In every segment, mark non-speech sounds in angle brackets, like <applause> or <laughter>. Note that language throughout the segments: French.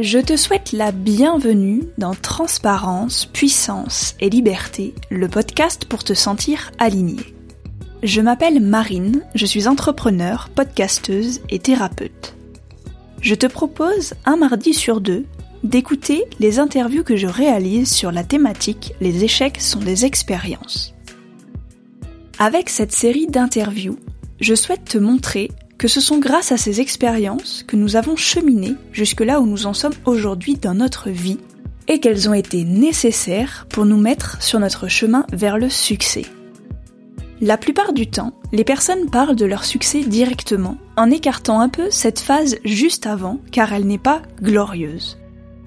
Je te souhaite la bienvenue dans Transparence, Puissance et Liberté, le podcast pour te sentir aligné. Je m'appelle Marine, je suis entrepreneur, podcasteuse et thérapeute. Je te propose un mardi sur deux d'écouter les interviews que je réalise sur la thématique Les échecs sont des expériences. Avec cette série d'interviews, je souhaite te montrer que ce sont grâce à ces expériences que nous avons cheminé jusque là où nous en sommes aujourd'hui dans notre vie et qu'elles ont été nécessaires pour nous mettre sur notre chemin vers le succès. La plupart du temps, les personnes parlent de leur succès directement, en écartant un peu cette phase juste avant, car elle n'est pas glorieuse.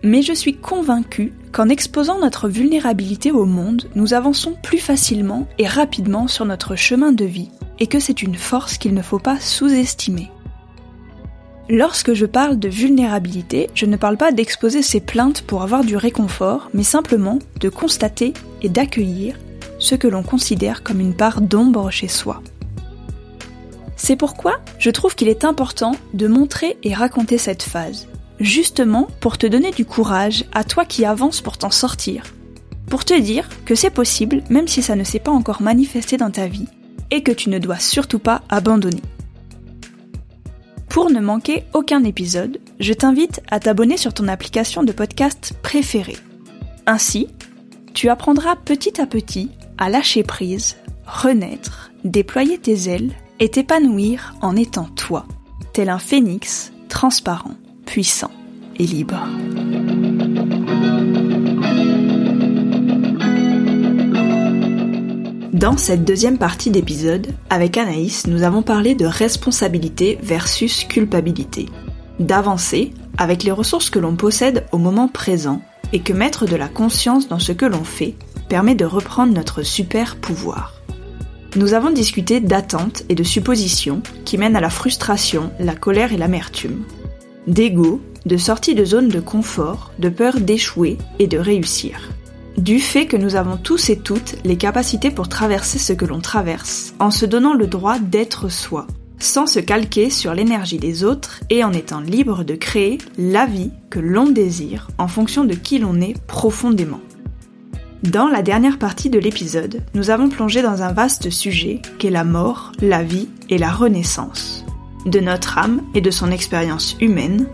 Mais je suis convaincue qu'en exposant notre vulnérabilité au monde, nous avançons plus facilement et rapidement sur notre chemin de vie, et que c'est une force qu'il ne faut pas sous-estimer. Lorsque je parle de vulnérabilité, je ne parle pas d'exposer ses plaintes pour avoir du réconfort, mais simplement de constater et d'accueillir ce que l'on considère comme une part d'ombre chez soi. C'est pourquoi je trouve qu'il est important de montrer et raconter cette phase, justement pour te donner du courage à toi qui avances pour t'en sortir, pour te dire que c'est possible même si ça ne s'est pas encore manifesté dans ta vie, et que tu ne dois surtout pas abandonner. Pour ne manquer aucun épisode, je t'invite à t'abonner sur ton application de podcast préférée. Ainsi, tu apprendras petit à petit à lâcher prise, renaître, déployer tes ailes et t'épanouir en étant toi, tel un phénix transparent, puissant et libre. Dans cette deuxième partie d'épisode, avec Anaïs, nous avons parlé de responsabilité versus culpabilité, d'avancer avec les ressources que l'on possède au moment présent et que mettre de la conscience dans ce que l'on fait permet de reprendre notre super pouvoir. Nous avons discuté d'attentes et de suppositions qui mènent à la frustration, la colère et l'amertume, d'ego, de sortie de zone de confort, de peur d'échouer et de réussir du fait que nous avons tous et toutes les capacités pour traverser ce que l'on traverse, en se donnant le droit d'être soi, sans se calquer sur l'énergie des autres et en étant libre de créer la vie que l'on désire en fonction de qui l'on est profondément. Dans la dernière partie de l'épisode, nous avons plongé dans un vaste sujet qu'est la mort, la vie et la renaissance. De notre âme et de son expérience humaine,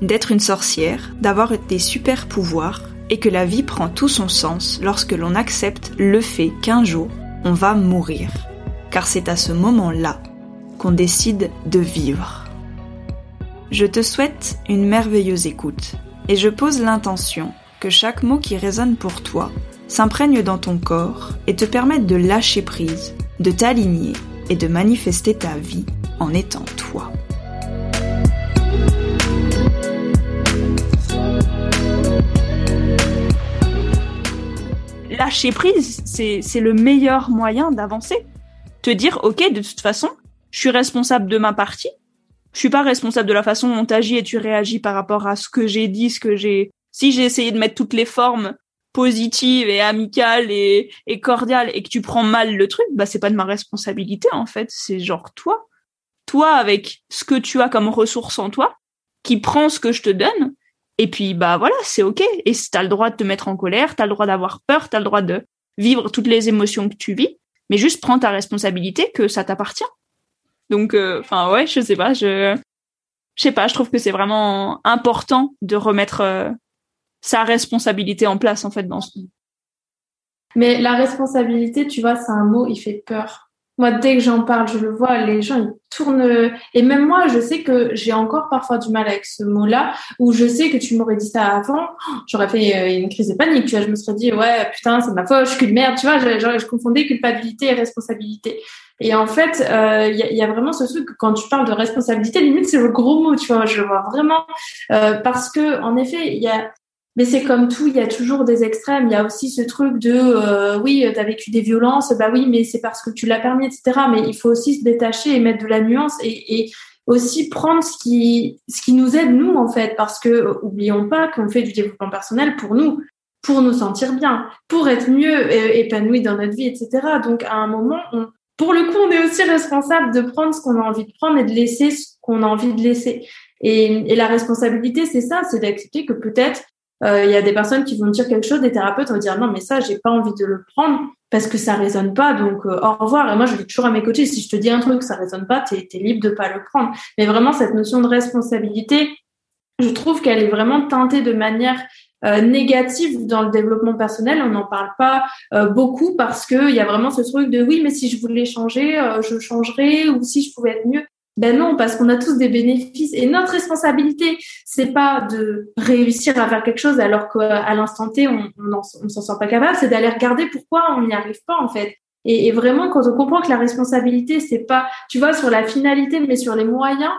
d'être une sorcière, d'avoir des super pouvoirs et que la vie prend tout son sens lorsque l'on accepte le fait qu'un jour, on va mourir. Car c'est à ce moment-là qu'on décide de vivre. Je te souhaite une merveilleuse écoute et je pose l'intention que chaque mot qui résonne pour toi s'imprègne dans ton corps et te permette de lâcher prise, de t'aligner et de manifester ta vie en étant toi. lâcher prise, c'est le meilleur moyen d'avancer. Te dire, ok, de toute façon, je suis responsable de ma partie. Je suis pas responsable de la façon dont tu agis et tu réagis par rapport à ce que j'ai dit, ce que j'ai. Si j'ai essayé de mettre toutes les formes positives et amicales et, et cordiales et que tu prends mal le truc, bah c'est pas de ma responsabilité en fait. C'est genre toi, toi avec ce que tu as comme ressource en toi, qui prend ce que je te donne et puis, bah voilà, c'est OK. Et tu as le droit de te mettre en colère, tu as le droit d'avoir peur, tu as le droit de vivre toutes les émotions que tu vis, mais juste prends ta responsabilité que ça t'appartient. Donc, euh, enfin, ouais, je sais pas, je, je sais pas, je trouve que c'est vraiment important de remettre euh, sa responsabilité en place, en fait, dans ce. Mais la responsabilité, tu vois, c'est un mot, il fait peur. Moi, dès que j'en parle, je le vois, les gens, ils tournent. Et même moi, je sais que j'ai encore parfois du mal avec ce mot-là, où je sais que tu m'aurais dit ça avant, j'aurais fait euh, une crise de panique, tu vois. Je me serais dit, ouais, putain, c'est ma faute, je suis une merde, tu vois. Je, je, confondais culpabilité et responsabilité. Et en fait, euh, il y, a, vraiment ce truc que quand tu parles de responsabilité, limite c'est le gros mot, tu vois. Je le vois vraiment euh, parce que en effet, il y a mais c'est comme tout, il y a toujours des extrêmes. Il y a aussi ce truc de euh, oui, tu as vécu des violences, bah oui, mais c'est parce que tu l'as permis, etc. Mais il faut aussi se détacher et mettre de la nuance et, et aussi prendre ce qui, ce qui nous aide nous en fait, parce que oublions pas qu'on fait du développement personnel pour nous, pour nous sentir bien, pour être mieux épanoui dans notre vie, etc. Donc à un moment, on, pour le coup, on est aussi responsable de prendre ce qu'on a envie de prendre et de laisser ce qu'on a envie de laisser. Et, et la responsabilité, c'est ça, c'est d'accepter que peut-être euh, il y a des personnes qui vont dire quelque chose, des thérapeutes vont dire non mais ça j'ai pas envie de le prendre parce que ça résonne pas donc euh, au revoir et moi je dis toujours à mes coachés si je te dis un truc ça résonne pas t'es es libre de pas le prendre mais vraiment cette notion de responsabilité je trouve qu'elle est vraiment teintée de manière euh, négative dans le développement personnel. On n'en parle pas euh, beaucoup parce que il y a vraiment ce truc de oui, mais si je voulais changer, je changerais ou si je pouvai être mieux. Ben non, parce qu'on a tous des bénéfices et notre responsabilité, c'est pas de réussir à faire quelque chose alors qu'à l'instant T on, on, s'en sent pas capable, c'est d'aller regarder pourquoi on n'y arrive pas en fait. Et, vraiment, quand on comprend que la responsabilité, c'est pas, tu vois, sur la finalité, mais sur les moyens,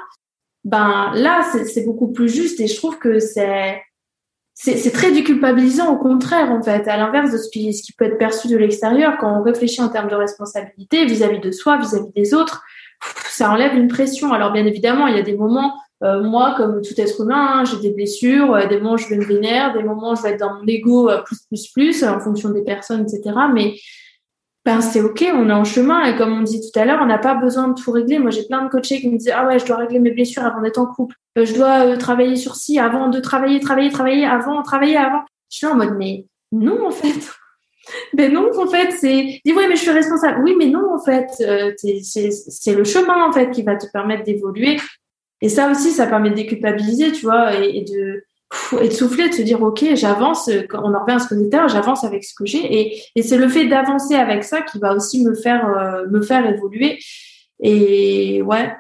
ben là, c'est beaucoup plus juste. Et je trouve que c'est c'est très déculpabilisant au contraire en fait, à l'inverse de ce qui, ce qui peut être perçu de l'extérieur quand on réfléchit en termes de responsabilité vis-à-vis -vis de soi, vis-à-vis -vis des autres ça enlève une pression. Alors bien évidemment, il y a des moments, euh, moi comme tout être humain, hein, j'ai des blessures, euh, des moments je vais me vénère, des moments je vais être dans mon ego euh, plus plus plus en fonction des personnes, etc. Mais ben c'est ok, on est en chemin et comme on dit tout à l'heure, on n'a pas besoin de tout régler. Moi j'ai plein de coachés qui me disent ah ouais je dois régler mes blessures avant d'être en couple, je dois travailler sur ci avant de travailler, travailler, travailler avant, travailler avant. Je suis en mode mais non en fait ben non, en fait, c'est dis oui, mais je suis responsable. Oui, mais non, en fait, euh, c'est le chemin en fait qui va te permettre d'évoluer. Et ça aussi, ça permet de déculpabiliser, tu vois, et, de et de souffler, de se dire ok, j'avance. On en revient à ce que je j'avance avec ce que j'ai, et, et c'est le fait d'avancer avec ça qui va aussi me faire euh, me faire évoluer. Et ouais,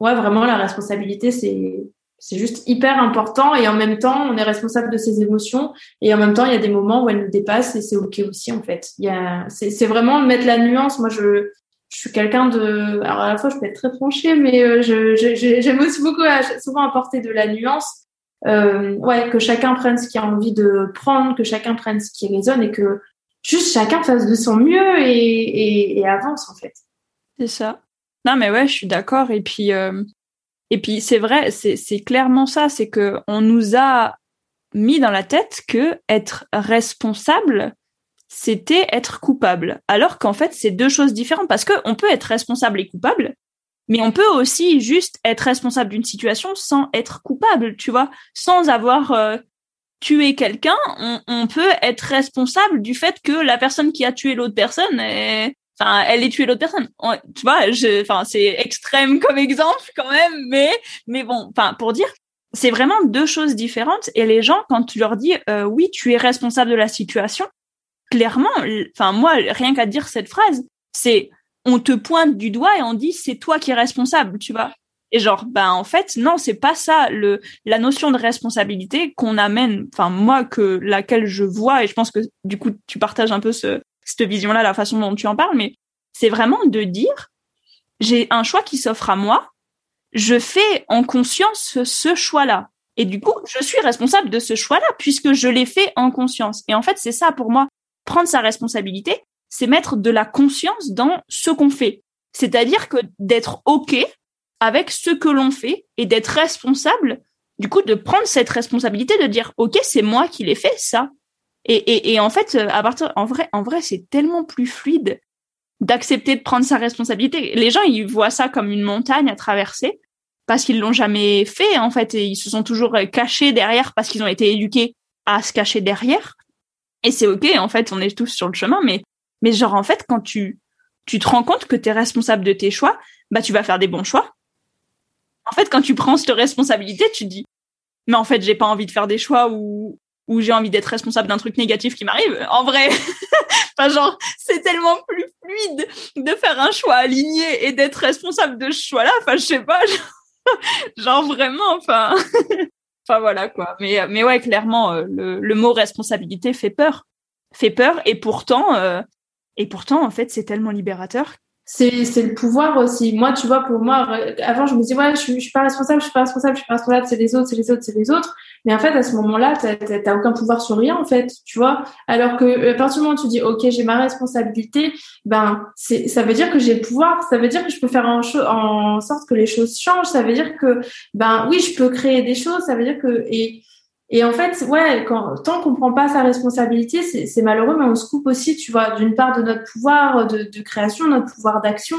ouais, vraiment la responsabilité, c'est c'est juste hyper important et en même temps, on est responsable de ses émotions et en même temps, il y a des moments où elles nous dépassent et c'est ok aussi en fait. Il y a, c'est, c'est vraiment mettre la nuance. Moi, je, je suis quelqu'un de, alors à la fois, je peux être très tranchée, mais euh, je, j'aime aussi beaucoup souvent apporter de la nuance. Euh, ouais, que chacun prenne ce qu'il a envie de prendre, que chacun prenne ce qui résonne et que juste chacun fasse de son mieux et, et, et avance en fait. C'est ça. Non mais ouais, je suis d'accord et puis. Euh et puis c'est vrai, c'est clairement ça, c'est que on nous a mis dans la tête que être responsable, c'était être coupable. Alors qu'en fait, c'est deux choses différentes parce que on peut être responsable et coupable, mais on peut aussi juste être responsable d'une situation sans être coupable, tu vois, sans avoir euh, tué quelqu'un, on, on, peut être responsable du fait que la personne qui a tué l'autre personne est, enfin elle est tuée l'autre personne. Tu vois je enfin c'est extrême comme exemple quand même mais mais bon enfin pour dire c'est vraiment deux choses différentes. Et les gens quand tu leur dis euh, oui tu es responsable de la situation clairement enfin moi rien qu'à dire cette phrase c'est on te pointe du doigt et on dit c'est toi qui es responsable tu vois. Et genre ben en fait non c'est pas ça le la notion de responsabilité qu'on amène enfin moi que laquelle je vois. Et je pense que du coup tu partages un peu ce cette vision-là, la façon dont tu en parles, mais c'est vraiment de dire, j'ai un choix qui s'offre à moi, je fais en conscience ce choix-là. Et du coup, je suis responsable de ce choix-là puisque je l'ai fait en conscience. Et en fait, c'est ça pour moi, prendre sa responsabilité, c'est mettre de la conscience dans ce qu'on fait. C'est-à-dire que d'être OK avec ce que l'on fait et d'être responsable, du coup, de prendre cette responsabilité de dire, OK, c'est moi qui l'ai fait, ça. Et, et, et en fait, euh, à partir, en vrai, en vrai, c'est tellement plus fluide d'accepter de prendre sa responsabilité. Les gens, ils voient ça comme une montagne à traverser parce qu'ils l'ont jamais fait en fait et ils se sont toujours euh, cachés derrière parce qu'ils ont été éduqués à se cacher derrière. Et c'est ok, en fait, on est tous sur le chemin, mais mais genre en fait, quand tu tu te rends compte que tu es responsable de tes choix, bah tu vas faire des bons choix. En fait, quand tu prends cette responsabilité, tu dis mais en fait, j'ai pas envie de faire des choix où où j'ai envie d'être responsable d'un truc négatif qui m'arrive. En vrai, <laughs> enfin genre c'est tellement plus fluide de faire un choix aligné et d'être responsable de ce choix-là. Enfin je sais pas, <laughs> genre, vraiment. Enfin, <laughs> enfin voilà quoi. Mais mais ouais clairement euh, le, mot responsabilité fait peur, fait peur et pourtant euh, et pourtant en fait c'est tellement libérateur c'est le pouvoir aussi. Moi, tu vois, pour moi, avant, je me disais, ouais, je, je suis pas responsable, je suis pas responsable, je suis pas responsable, c'est les autres, c'est les autres, c'est les autres. Mais en fait, à ce moment-là, t'as aucun pouvoir sur rien, en fait, tu vois. Alors que à partir du moment où tu dis, ok, j'ai ma responsabilité, ben, ça veut dire que j'ai le pouvoir, ça veut dire que je peux faire en, en sorte que les choses changent, ça veut dire que, ben, oui, je peux créer des choses, ça veut dire que et et en fait, ouais, quand, tant qu'on prend pas sa responsabilité, c'est malheureux, mais on se coupe aussi, tu vois, d'une part de notre pouvoir de, de création, notre pouvoir d'action.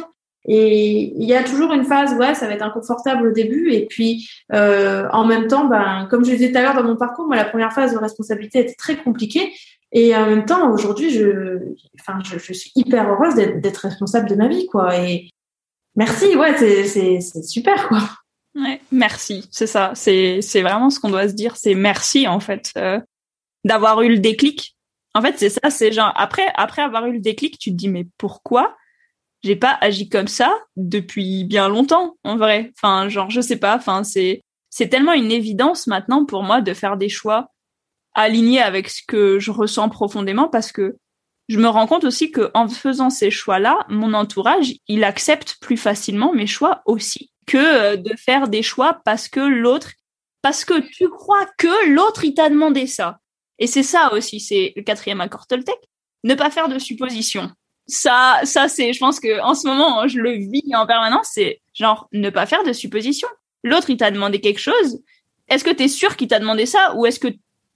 Et il y a toujours une phase, ouais, ça va être inconfortable au début. Et puis, euh, en même temps, ben, comme je disais tout à l'heure dans mon parcours, moi, la première phase de responsabilité était très compliquée. Et en même temps, aujourd'hui, je, enfin, je, suis hyper heureuse d'être responsable de ma vie, quoi. Et merci, ouais, c'est super, quoi. Ouais, merci, c'est ça. C'est c'est vraiment ce qu'on doit se dire. C'est merci en fait euh, d'avoir eu le déclic. En fait, c'est ça. C'est genre après après avoir eu le déclic, tu te dis mais pourquoi j'ai pas agi comme ça depuis bien longtemps en vrai. Enfin, genre je sais pas. Enfin, c'est c'est tellement une évidence maintenant pour moi de faire des choix alignés avec ce que je ressens profondément parce que je me rends compte aussi que en faisant ces choix-là, mon entourage, il accepte plus facilement mes choix aussi que euh, de faire des choix parce que l'autre, parce que tu crois que l'autre, il t'a demandé ça. Et c'est ça aussi, c'est le quatrième accord Toltec, ne pas faire de suppositions. Ça, ça c'est, je pense que en ce moment, je le vis en permanence, c'est genre ne pas faire de suppositions. L'autre, il t'a demandé quelque chose. Est-ce que tu es sûr qu'il t'a demandé ça ou est-ce que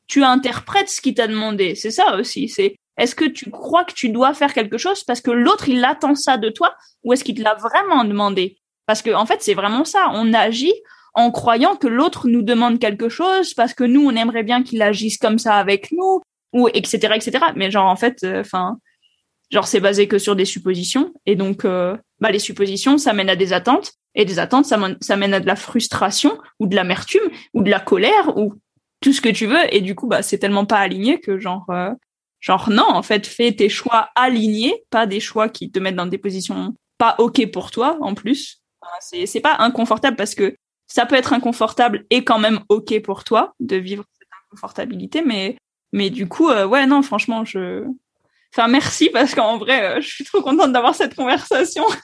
tu interprètes ce qu'il t'a demandé? C'est ça aussi. C'est est-ce que tu crois que tu dois faire quelque chose parce que l'autre il attend ça de toi ou est-ce qu'il te l'a vraiment demandé? Parce que en fait, c'est vraiment ça. On agit en croyant que l'autre nous demande quelque chose parce que nous, on aimerait bien qu'il agisse comme ça avec nous ou etc. etc. Mais genre en fait, euh, enfin, genre c'est basé que sur des suppositions. Et donc euh, bah les suppositions, ça mène à des attentes. Et des attentes, ça, ça mène à de la frustration ou de l'amertume ou de la colère ou tout ce que tu veux. Et du coup bah c'est tellement pas aligné que genre euh, genre non en fait fais tes choix alignés pas des choix qui te mettent dans des positions pas ok pour toi en plus. C'est c'est pas inconfortable parce que ça peut être inconfortable et quand même ok pour toi de vivre cette inconfortabilité, mais mais du coup euh, ouais non franchement je enfin merci parce qu'en vrai euh, je suis trop contente d'avoir cette conversation. <laughs>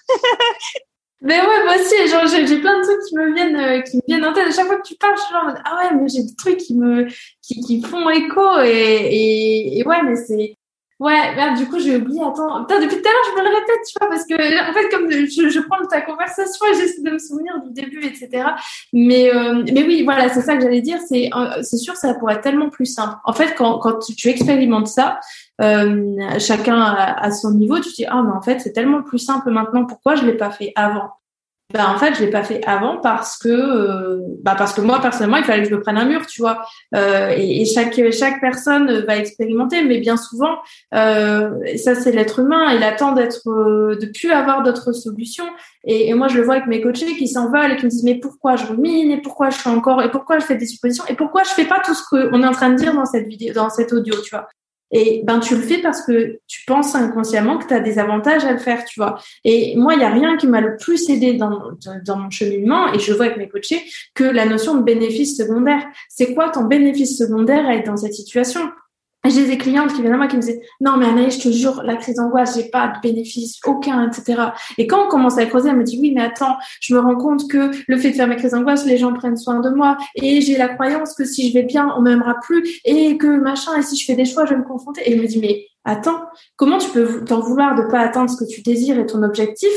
Mais ouais, moi aussi, genre, j'ai, plein de trucs qui me viennent, euh, qui me viennent en tête. À chaque fois que tu parles, je suis genre, ah ouais, mais j'ai des trucs qui me, qui, qui font écho et, et, et ouais, mais c'est, Ouais, merde, du coup, j'ai oublié. Attends, Putain, depuis tout à l'heure, je me le répète, tu vois, parce que, en fait, comme je, je prends ta conversation et j'essaie de me souvenir du début, etc. Mais, euh, mais oui, voilà, c'est ça que j'allais dire. C'est, euh, c'est sûr, ça pourrait être tellement plus simple. En fait, quand, quand tu, expérimentes ça, euh, chacun à, à, son niveau, tu te dis, ah, mais en fait, c'est tellement plus simple maintenant. Pourquoi je l'ai pas fait avant? Ben en fait je l'ai pas fait avant parce que euh, bah parce que moi personnellement il fallait que je me prenne un mur tu vois. Euh, et, chaque chaque personne va expérimenter mais bien souvent euh, ça c'est l'être humain. Il attend d'être euh, de plus avoir d'autres solutions. Et, moi je le vois avec mes coachés qui s'envolent et qui me disent mais pourquoi je rumine et pourquoi je fais encore et pourquoi je fais des suppositions et pourquoi je fais pas tout ce qu'on est en train de dire dans cette vidéo dans cet audio tu vois et ben tu le fais parce que tu penses inconsciemment que tu as des avantages à le faire, tu vois. Et moi, il y a rien qui m'a le plus aidé dans, dans mon cheminement, et je vois avec mes coachés, que la notion de bénéfice secondaire. C'est quoi ton bénéfice secondaire à être dans cette situation? J'ai des clientes qui viennent à moi qui me disaient non mais Anaïs, je te jure, la crise d'angoisse, j'ai pas de bénéfice, aucun, etc. Et quand on commence à creuser, elle me dit oui mais attends, je me rends compte que le fait de faire mes crises d'angoisse, les gens prennent soin de moi et j'ai la croyance que si je vais bien, on m'aimera plus et que machin et si je fais des choix, je vais me confronter. Et je me dis mais attends, comment tu peux t'en vouloir de pas atteindre ce que tu désires et ton objectif?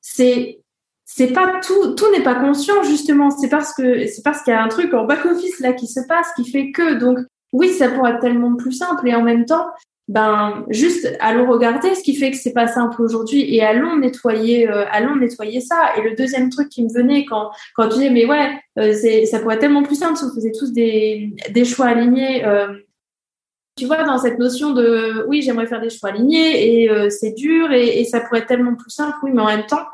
C'est c'est pas tout, tout n'est pas conscient justement. C'est parce que c'est parce qu'il y a un truc en back office là qui se passe qui fait que donc oui, ça pourrait être tellement plus simple. Et en même temps, ben juste allons regarder ce qui fait que c'est pas simple aujourd'hui et allons nettoyer euh, allons nettoyer ça. Et le deuxième truc qui me venait quand quand tu dis mais ouais euh, c'est ça pourrait être tellement plus simple si on faisait tous des des choix alignés euh, tu vois dans cette notion de oui j'aimerais faire des choix alignés et c'est dur et, et, ça pourrait être tellement plus simple. Oui mais en même temps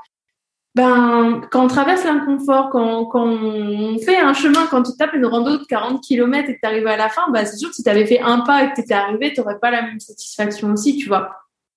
ben, quand on traverse l'inconfort, quand, on fait un chemin, quand tu tapes une rando de 40 km et que tu arrives à la fin, ben, c'est sûr que si tu avais fait un pas et que tu étais arrivé, tu pas la même satisfaction aussi, tu vois.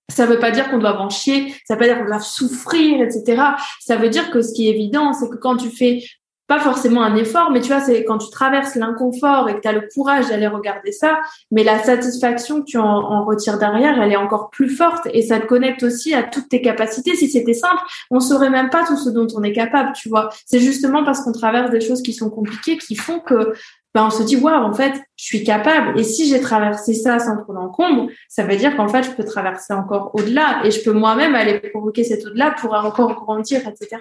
Ça veut pas dire qu'on doit en chier, ça veut pas dire qu'on doit souffrir, etc. Ça veut dire que ce qui est évident, c'est que quand tu fais pas forcément un effort, mais tu vois, c'est quand tu traverses l'inconfort et que tu as le courage d'aller regarder ça, mais la satisfaction que tu en, en, retires derrière, elle est encore plus forte et ça te connecte aussi à toutes tes capacités. Si c'était simple, on saurait même pas tout ce dont on est capable, tu vois. C'est justement parce qu'on traverse des choses qui sont compliquées qui font que ben on se dit waouh en fait je suis capable. Et si j'ai traversé ça sans trop d'encombre ça veut dire qu'en fait je peux traverser encore au-delà et je peux moi-même aller provoquer cet au-delà pour encore grandir etc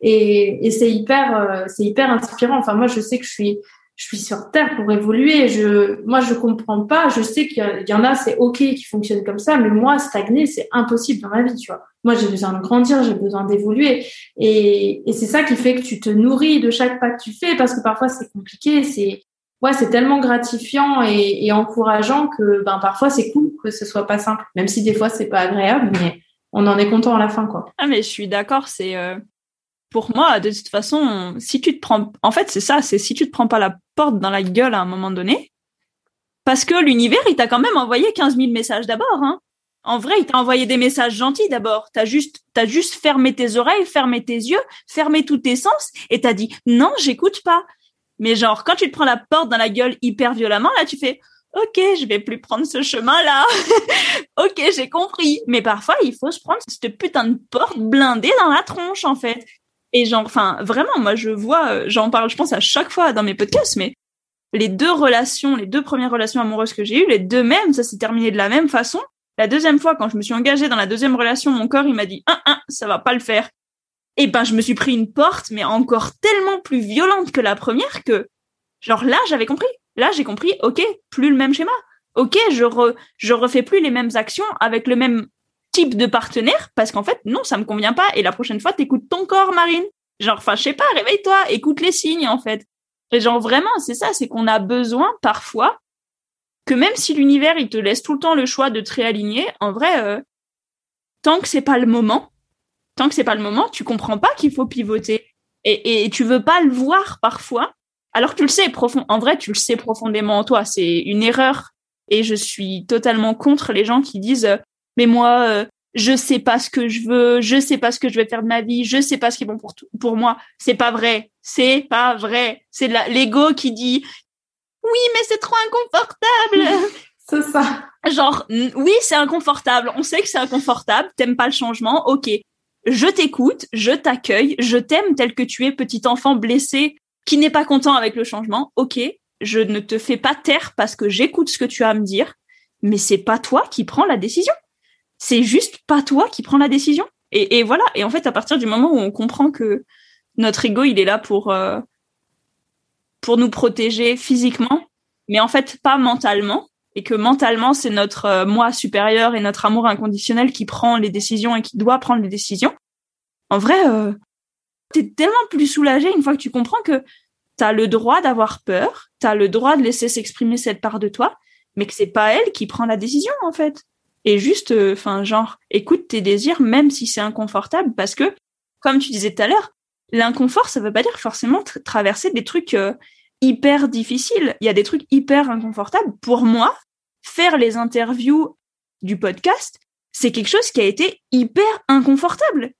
et, et c'est hyper euh, c'est hyper inspirant. Enfin moi je sais que je suis je suis sur terre pour évoluer. Je, moi, je comprends pas. Je sais qu'il y en a, c'est ok, qui fonctionnent comme ça, mais moi, stagner, c'est impossible dans ma vie, tu vois. Moi, j'ai besoin de grandir, j'ai besoin d'évoluer, et, et c'est ça qui fait que tu te nourris de chaque pas que tu fais, parce que parfois c'est compliqué, c'est ouais, c'est tellement gratifiant et, et, encourageant que ben parfois c'est cool que ce soit pas simple, même si des fois c'est pas agréable, mais on en est content à la fin, quoi. Ah mais je suis d'accord, c'est euh, pour moi de toute façon, si tu te prends, en fait c'est ça, c'est si tu te prends pas la porte dans la gueule à un moment donné, parce que l'univers il t'a quand même envoyé 15 000 messages d'abord, hein. En vrai, il t'a envoyé des messages gentils d'abord. T'as juste, t'as juste fermé tes oreilles, fermé tes yeux, fermé tous tes sens, et t'as dit non, j'écoute pas. Mais genre, quand tu te prends la porte dans la gueule hyper violemment, là, tu fais ok, je vais plus prendre ce chemin-là. <laughs> ok, j'ai compris. Mais parfois, il faut se prendre cette putain de porte blindée dans la tronche, en fait. Et genre, enfin, vraiment, moi, je vois, euh, j'en parle, je pense à chaque fois dans mes podcasts, mais les deux relations, les deux premières relations amoureuses que j'ai eues, les deux mêmes, ça s'est terminé de la même façon. La deuxième fois, quand je me suis engagée dans la deuxième relation, mon corps, il m'a dit, un, un, ça va pas le faire. Et ben, je me suis pris une porte, mais encore tellement plus violente que la première que, genre là, j'avais compris. Là, j'ai compris, ok, plus le même schéma. Ok, je re, je refais plus les mêmes actions avec le même type de partenaire parce qu'en fait, non, ça me convient pas. Et la prochaine fois, t'écoutes ton corps, Marine. Genre, enfin, je sais pas, réveille-toi, écoute les signes, en fait. Et genre, vraiment, c'est ça, c'est qu'on a besoin, parfois, que même si l'univers, il te laisse tout le temps le choix de te réaligner, en vrai, euh, tant que c'est pas le moment, tant que c'est pas le moment, tu comprends pas qu'il faut pivoter. Et, et tu veux pas le voir parfois, alors tu le sais profond. En vrai, tu le sais profondément en toi. C'est une erreur. Et je suis totalement contre les gens qui disent euh, mais moi euh, je sais pas ce que je veux, je sais pas ce que je vais faire de ma vie, je sais pas ce qui est bon pour pour moi. C'est pas vrai. C'est pas vrai. C'est l'ego qui dit oui, mais c'est trop inconfortable. c'est ça. Genre oui, c'est inconfortable. On sait que c'est inconfortable. T'aimes pas le changement. Ok. Je t'écoute, je t'accueille, je t'aime tel que tu es, petit enfant blessé qui n'est pas content avec le changement. Ok, je ne te fais pas taire parce que j'écoute ce que tu as à me dire, mais c'est pas toi qui prends la décision. C'est juste pas toi qui prends la décision. Et, voilà. Et en fait, à partir du moment où on comprend que notre ego, il est là pour euh, pour nous protéger physiquement, mais en fait pas mentalement, et que mentalement c'est notre euh, moi supérieur et notre amour inconditionnel qui prend les décisions et qui doit prendre les décisions. En vrai, euh, t'es tellement plus soulagé une fois que tu comprends que t'as le droit d'avoir peur, t'as le droit de laisser s'exprimer cette part de toi, mais que c'est pas elle qui prend la décision en fait. Et juste, euh, enfin genre, écoute tes désirs même si c'est inconfortable, parce que comme tu disais tout à l'heure, l'inconfort ça veut pas dire forcément traverser des trucs euh, hyper difficiles. Il y a des trucs hyper inconfortables. Pour moi, faire les interviews du podcast, c'est quelque chose qui a été hyper inconfortable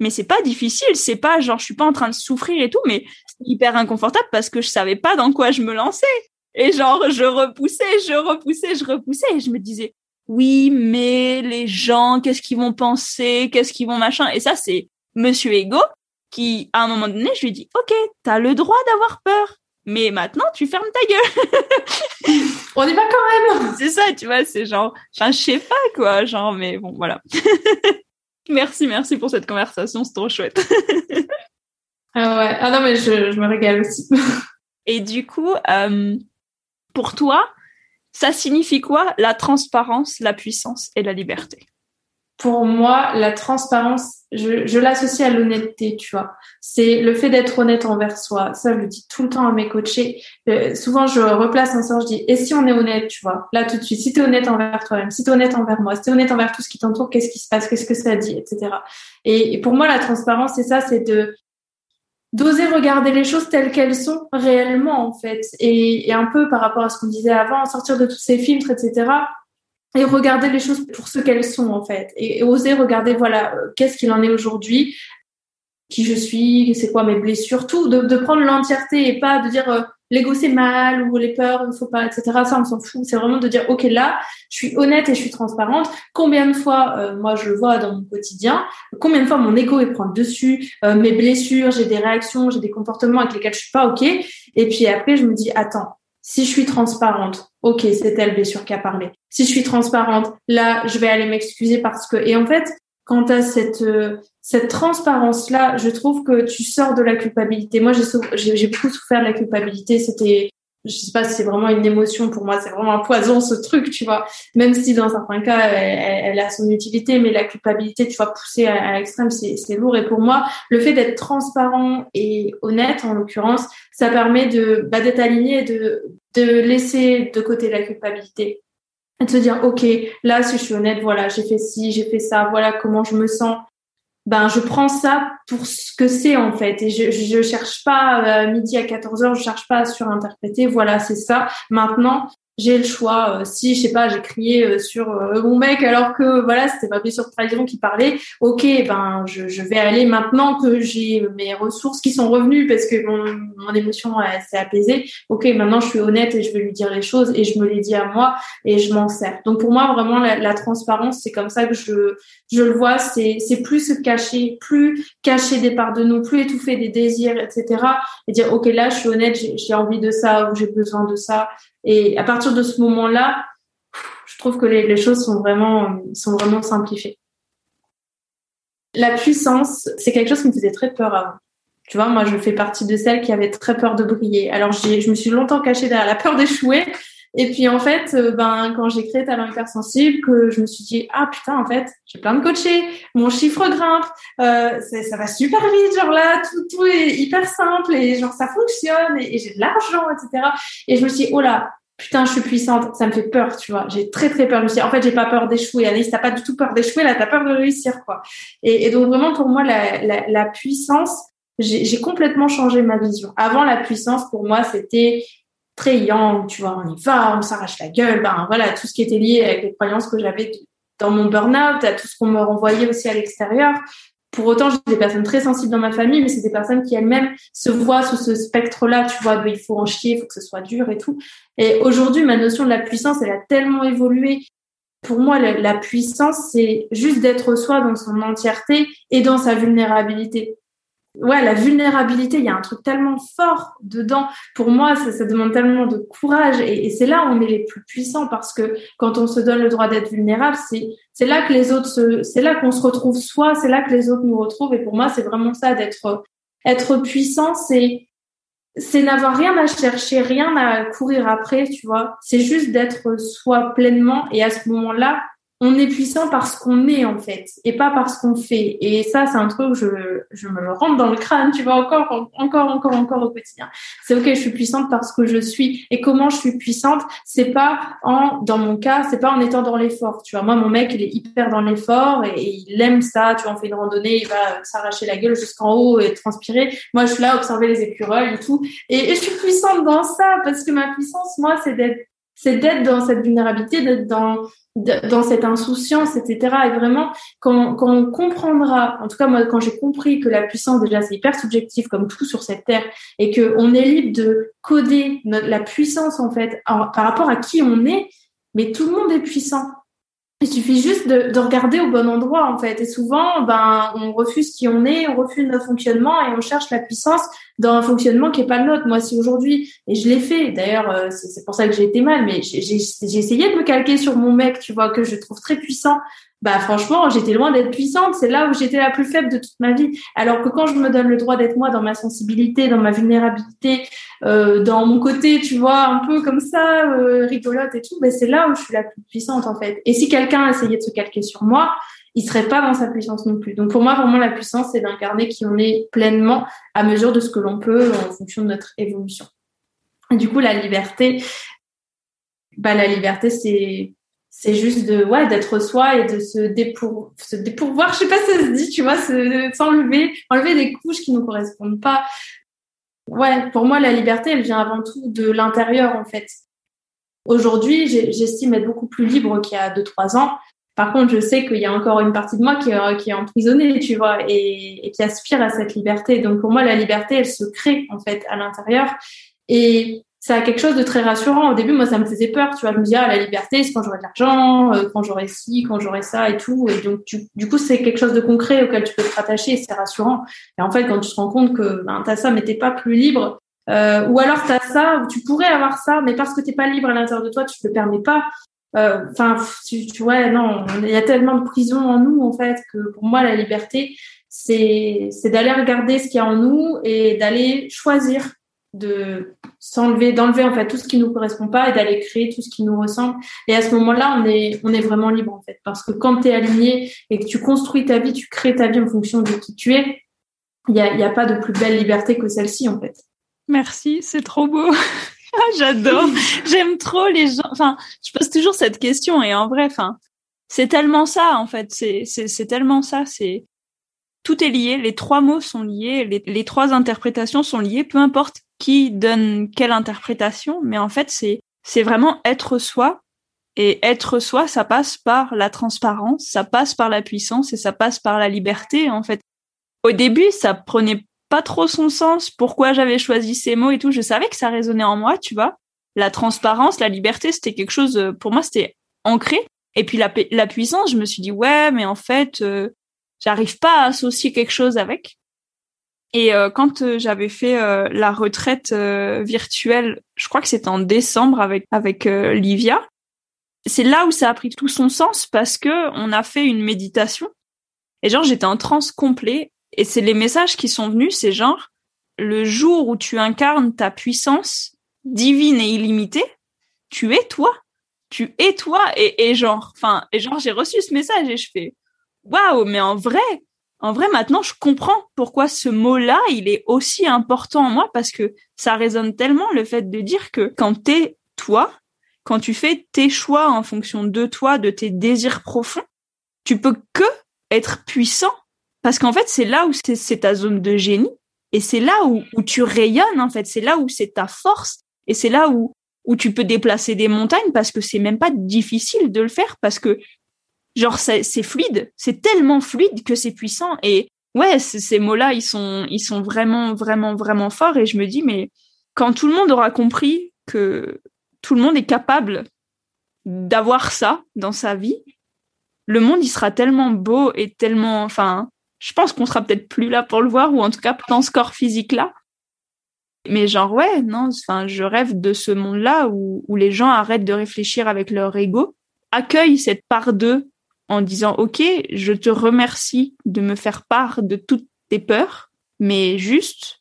mais c'est pas difficile, c'est pas genre je suis pas en train de souffrir et tout, mais c'est hyper inconfortable parce que je savais pas dans quoi je me lançais. Et genre je repoussais, je repoussais, je repoussais et je me disais oui, mais les gens, qu'est-ce qu'ils vont penser, qu'est-ce qu'ils vont machin et ça c'est monsieur Ego qui à un moment donné, je lui dis OK, t'as le droit d'avoir peur. Mais maintenant, tu fermes ta gueule. <laughs> On y va quand même. <laughs> C'est ça, tu vois, c'est genre, enfin, je sais pas quoi, genre, mais bon, voilà. <laughs> Merci, merci pour cette conversation, c'est trop chouette. ah ouais, ah non mais je, je me régale aussi. Et du coup, euh, pour toi, ça signifie quoi? La transparence, la puissance et la liberté pour moi, la transparence, je, je l'associe à l'honnêteté, tu vois. C'est le fait d'être honnête envers soi. Ça, je le dis tout le temps à mes coachés. Euh, souvent, je replace un sens, je dis, et si on est honnête, tu vois, là tout de suite, si tu es honnête envers toi-même, si tu es honnête envers moi, si tu es honnête envers tout ce qui t'entoure, qu'est-ce qui se passe, qu'est-ce que ça dit, etc. Et, pour moi, la transparence, c'est ça, c'est de d'oser regarder les choses telles qu'elles sont réellement, en fait. Et, et un peu par rapport à ce qu'on disait avant, sortir de tous ces filtres, etc et regarder les choses pour ce qu'elles sont en fait et, oser regarder voilà euh, qu'est-ce qu'il en est aujourd'hui qui je suis c'est quoi mes blessures tout de, de prendre l'entièreté et pas de dire euh, l'ego c'est mal ou les peurs il faut pas etc ça on s'en fout c'est vraiment de dire ok là je suis honnête et je suis transparente combien de fois euh, moi je le vois dans mon quotidien combien de fois mon ego il prend le dessus mes blessures j'ai des réactions j'ai des comportements avec lesquels je suis pas ok et puis après je me dis attends si je suis transparente, ok, c'est elle blessure qui a parlé. Si je suis transparente, là, je vais aller m'excuser parce que. Et en fait, quand tu as cette euh, cette transparence là, je trouve que tu sors de la culpabilité. Moi, j'ai beaucoup souffert de la culpabilité. C'était je sais pas si c'est vraiment une émotion pour moi, c'est vraiment un poison ce truc, tu vois. Même si dans certains cas, elle, a son utilité, mais la culpabilité, tu vois, poussée à, l'extrême, c'est, c'est lourd. Et pour moi, le fait d'être transparent et honnête, en l'occurrence, ça permet de bah, d'être aligné, de de laisser de côté la culpabilité et de se dire ok là si je suis honnête voilà j'ai fait ci j'ai fait ça voilà comment je me sens ben je prends ça pour ce que c'est en fait. Et je je cherche pas euh, midi à 14h je cherche pas à surinterpréter. Voilà c'est ça. Maintenant j'ai le choix. Euh, si je sais pas, j'ai crié euh, sur euh, mon mec alors que voilà, c'était ma blessure de trahison qui parlait. Ok, ben je, je vais aller maintenant que j'ai mes ressources qui sont revenues parce que mon, mon émotion s'est apaisée. Ok, maintenant je suis honnête et je vais lui dire les choses et je me les dis à moi et je m'en sers. Donc pour moi vraiment la, la transparence c'est comme ça que je je le vois. C'est c'est plus se cacher, plus cacher des parts de nous, plus étouffer des désirs, etc. Et dire ok là je suis honnête, j'ai envie de ça ou j'ai besoin de ça et à partir de ce moment-là, je trouve que les, choses sont vraiment, sont vraiment simplifiées. La puissance, c'est quelque chose qui me faisait très peur avant. Tu vois, moi, je fais partie de celles qui avaient très peur de briller. Alors, je me suis longtemps cachée derrière la peur d'échouer. Et puis, en fait, euh, ben, quand j'ai créé Talent Hypersensible, que je me suis dit, ah putain, en fait, j'ai plein de coachés, mon chiffre grimpe, euh, ça va super vite, genre là, tout, tout est hyper simple et genre ça fonctionne et, j'ai de l'argent, etc. Et je me suis dit, oh là, putain, je suis puissante, ça me fait peur, tu vois. J'ai très très peur. Je en fait, j'ai pas peur d'échouer. Anaïs, t'as pas du tout peur d'échouer, là, t'as peur de réussir, quoi. Et, et donc vraiment, pour moi, la, la, la puissance, j'ai complètement changé ma vision. Avant, la puissance, pour moi, c'était très tu vois, on y va, on s'arrache la gueule, ben voilà, tout ce qui était lié avec les croyances que j'avais dans mon burn-out, à tout ce qu'on me renvoyait aussi à l'extérieur. Pour autant, j'ai des personnes très sensibles dans ma famille, mais c'est des personnes qui elles-mêmes se voient sous ce spectre-là, tu vois, il faut en chier, il faut que ce soit dur et tout. Et aujourd'hui, ma notion de la puissance, elle a tellement évolué. Pour moi, la puissance, c'est juste d'être soi dans son entièreté et dans sa vulnérabilité ouais, la vulnérabilité, il y a un truc tellement fort dedans. Pour moi, ça, ça demande tellement de courage et, et c'est là où on est les plus puissants parce que quand on se donne le droit d'être vulnérable, c'est c'est là que les autres c'est là qu'on se retrouve soi, c'est là que les autres nous retrouvent. Et pour moi, c'est vraiment ça d'être être puissant, c'est c'est n'avoir rien à chercher, rien à courir après, tu vois. C'est juste d'être soi pleinement et à ce moment-là, on est puissant parce qu'on est en fait et pas parce qu'on fait. Et ça, c'est un truc je je me le rentre dans le crâne, tu vois encore encore encore encore au quotidien. C'est ok, je suis puissante parce que je suis. Et comment je suis puissante? C'est pas en dans mon cas, c'est pas en étant dans l'effort. Tu vois, moi mon mec il est hyper dans l'effort et, il aime ça. Tu vois, on fait une randonnée, il va s'arracher la gueule jusqu'en haut et transpirer. Moi je suis là observer les écureuils et tout. Et, et je suis puissante dans ça parce que ma puissance, moi, c'est d'être c'est d'être dans cette vulnérabilité, d'être dans dans cette insouciance, etc. Et vraiment, quand, quand on comprendra, en tout cas moi, quand j'ai compris que la puissance déjà c'est hyper subjectif comme tout sur cette terre, et que on est libre de coder notre, la puissance en fait par rapport à qui on est, mais tout le monde est puissant. Il suffit juste de, de, regarder au bon endroit en fait. Et souvent, ben, on refuse qui on est, on refuse notre fonctionnement et on cherche la puissance dans un fonctionnement qui est pas le nôtre. Moi, si aujourd'hui, et je l'ai fait, d'ailleurs, euh, c'est pour ça que j'ai été mal, mais j'ai essayé de me calquer sur mon mec, tu vois, que je trouve très puissant bah franchement, j'étais loin d'être puissante. C'est là où j'étais la plus faible de toute ma vie. Alors que quand je me donne le droit d'être moi dans ma sensibilité, dans ma vulnérabilité, euh, dans mon côté, tu vois, un peu comme ça, euh, rigolote et tout, ben c'est là où je suis la plus puissante en fait. Et si quelqu'un essayait de se calquer sur moi, il serait pas dans sa puissance non plus. Donc pour moi, vraiment, la puissance, c'est d'incarner qui on est pleinement à mesure de ce que l'on peut en fonction de notre évolution. Du coup, la liberté, bah la liberté, c'est c'est juste de ouais d'être soi et de se dépour se dépourvoir je sais pas si ça se dit tu vois s'enlever enlever des couches qui nous correspondent pas ouais pour moi la liberté elle vient avant tout de l'intérieur en fait aujourd'hui j'estime être beaucoup plus libre qu'il y a deux trois ans par contre je sais qu'il y a encore une partie de moi qui est, qui est emprisonnée tu vois et, qui aspire à cette liberté donc pour moi la liberté elle se crée en fait à l'intérieur et ça a quelque chose de très rassurant. Au début, moi, ça me faisait peur, tu vois. Je me disais, ah, la liberté, c'est quand j'aurai de l'argent, euh, quand j'aurai ci, quand j'aurai ça et tout. Et donc, du coup, c'est quelque chose de concret auquel tu peux te rattacher et c'est rassurant. Et en fait, quand tu te rends compte que ben, t'as ça, mais t'es pas plus libre, euh, ou alors t'as ça, ou tu pourrais avoir ça, mais parce que t'es pas libre à l'intérieur de toi, tu te le permets pas. Euh, enfin, tu, tu vois, non, il y a tellement de prison en nous, en fait, que pour moi, la liberté, c'est, c'est d'aller regarder ce qu'il y a en nous et d'aller choisir de s'enlever, d'enlever en fait tout ce qui nous correspond pas et d'aller créer tout ce qui nous ressemble. Et à ce moment-là, on est, on est vraiment libre en fait, parce que quand tu es aligné et que tu construis ta vie, tu crées ta vie en fonction de qui tu es, il y a, y a pas de plus belle liberté que celle-ci en fait. Merci, c'est trop beau. <laughs> Ah, <laughs> j'adore. J'aime trop les gens. Enfin, je pose toujours cette question et en vrai, enfin, c'est tellement ça en fait. C'est c'est tellement ça. C'est tout est lié. Les trois mots sont liés. Les, les trois interprétations sont liées. Peu importe qui donne quelle interprétation, mais en fait, c'est c'est vraiment être soi. Et être soi, ça passe par la transparence, ça passe par la puissance et ça passe par la liberté. En fait, au début, ça prenait pas trop son sens. Pourquoi j'avais choisi ces mots et tout. Je savais que ça résonnait en moi, tu vois. La transparence, la liberté, c'était quelque chose. Euh, pour moi, c'était ancré. Et puis la, puissance, je me suis dit ouais, mais en fait, euh, j'arrive pas à associer quelque chose avec. Et euh, quand j'avais fait la retraite virtuelle, je crois que c'était en décembre avec avec Livia, c'est là où ça a pris tout son sens parce que on a fait une méditation et genre j'étais en transe complet et c'est les messages qui sont venus, c'est genre le jour où tu incarnes ta puissance divine et illimitée, tu es toi, tu es toi et, genre enfin et genre j'ai reçu ce message et je fais waouh mais en vrai en vrai, maintenant, je comprends pourquoi ce mot-là, il est aussi important en moi parce que ça résonne tellement le fait de dire que quand t'es toi, quand tu fais tes choix en fonction de toi, de tes désirs profonds, tu peux que être puissant parce qu'en fait, c'est là où c'est ta zone de génie et c'est là où, où tu rayonnes, en fait. C'est là où c'est ta force et c'est là où, où tu peux déplacer des montagnes parce que c'est même pas difficile de le faire parce que genre c'est fluide, c'est tellement fluide que c'est puissant et ouais, ces mots-là, ils sont ils sont vraiment vraiment vraiment forts et je me dis mais quand tout le monde aura compris que tout le monde est capable d'avoir ça dans sa vie, le monde il sera tellement beau et tellement enfin, je pense qu'on sera peut-être plus là pour le voir ou en tout cas dans ce corps physique là. Mais genre ouais, non, enfin je rêve de ce monde-là où, où les gens arrêtent de réfléchir avec leur ego, accueillent cette part d'eux en disant OK, je te remercie de me faire part de toutes tes peurs, mais juste,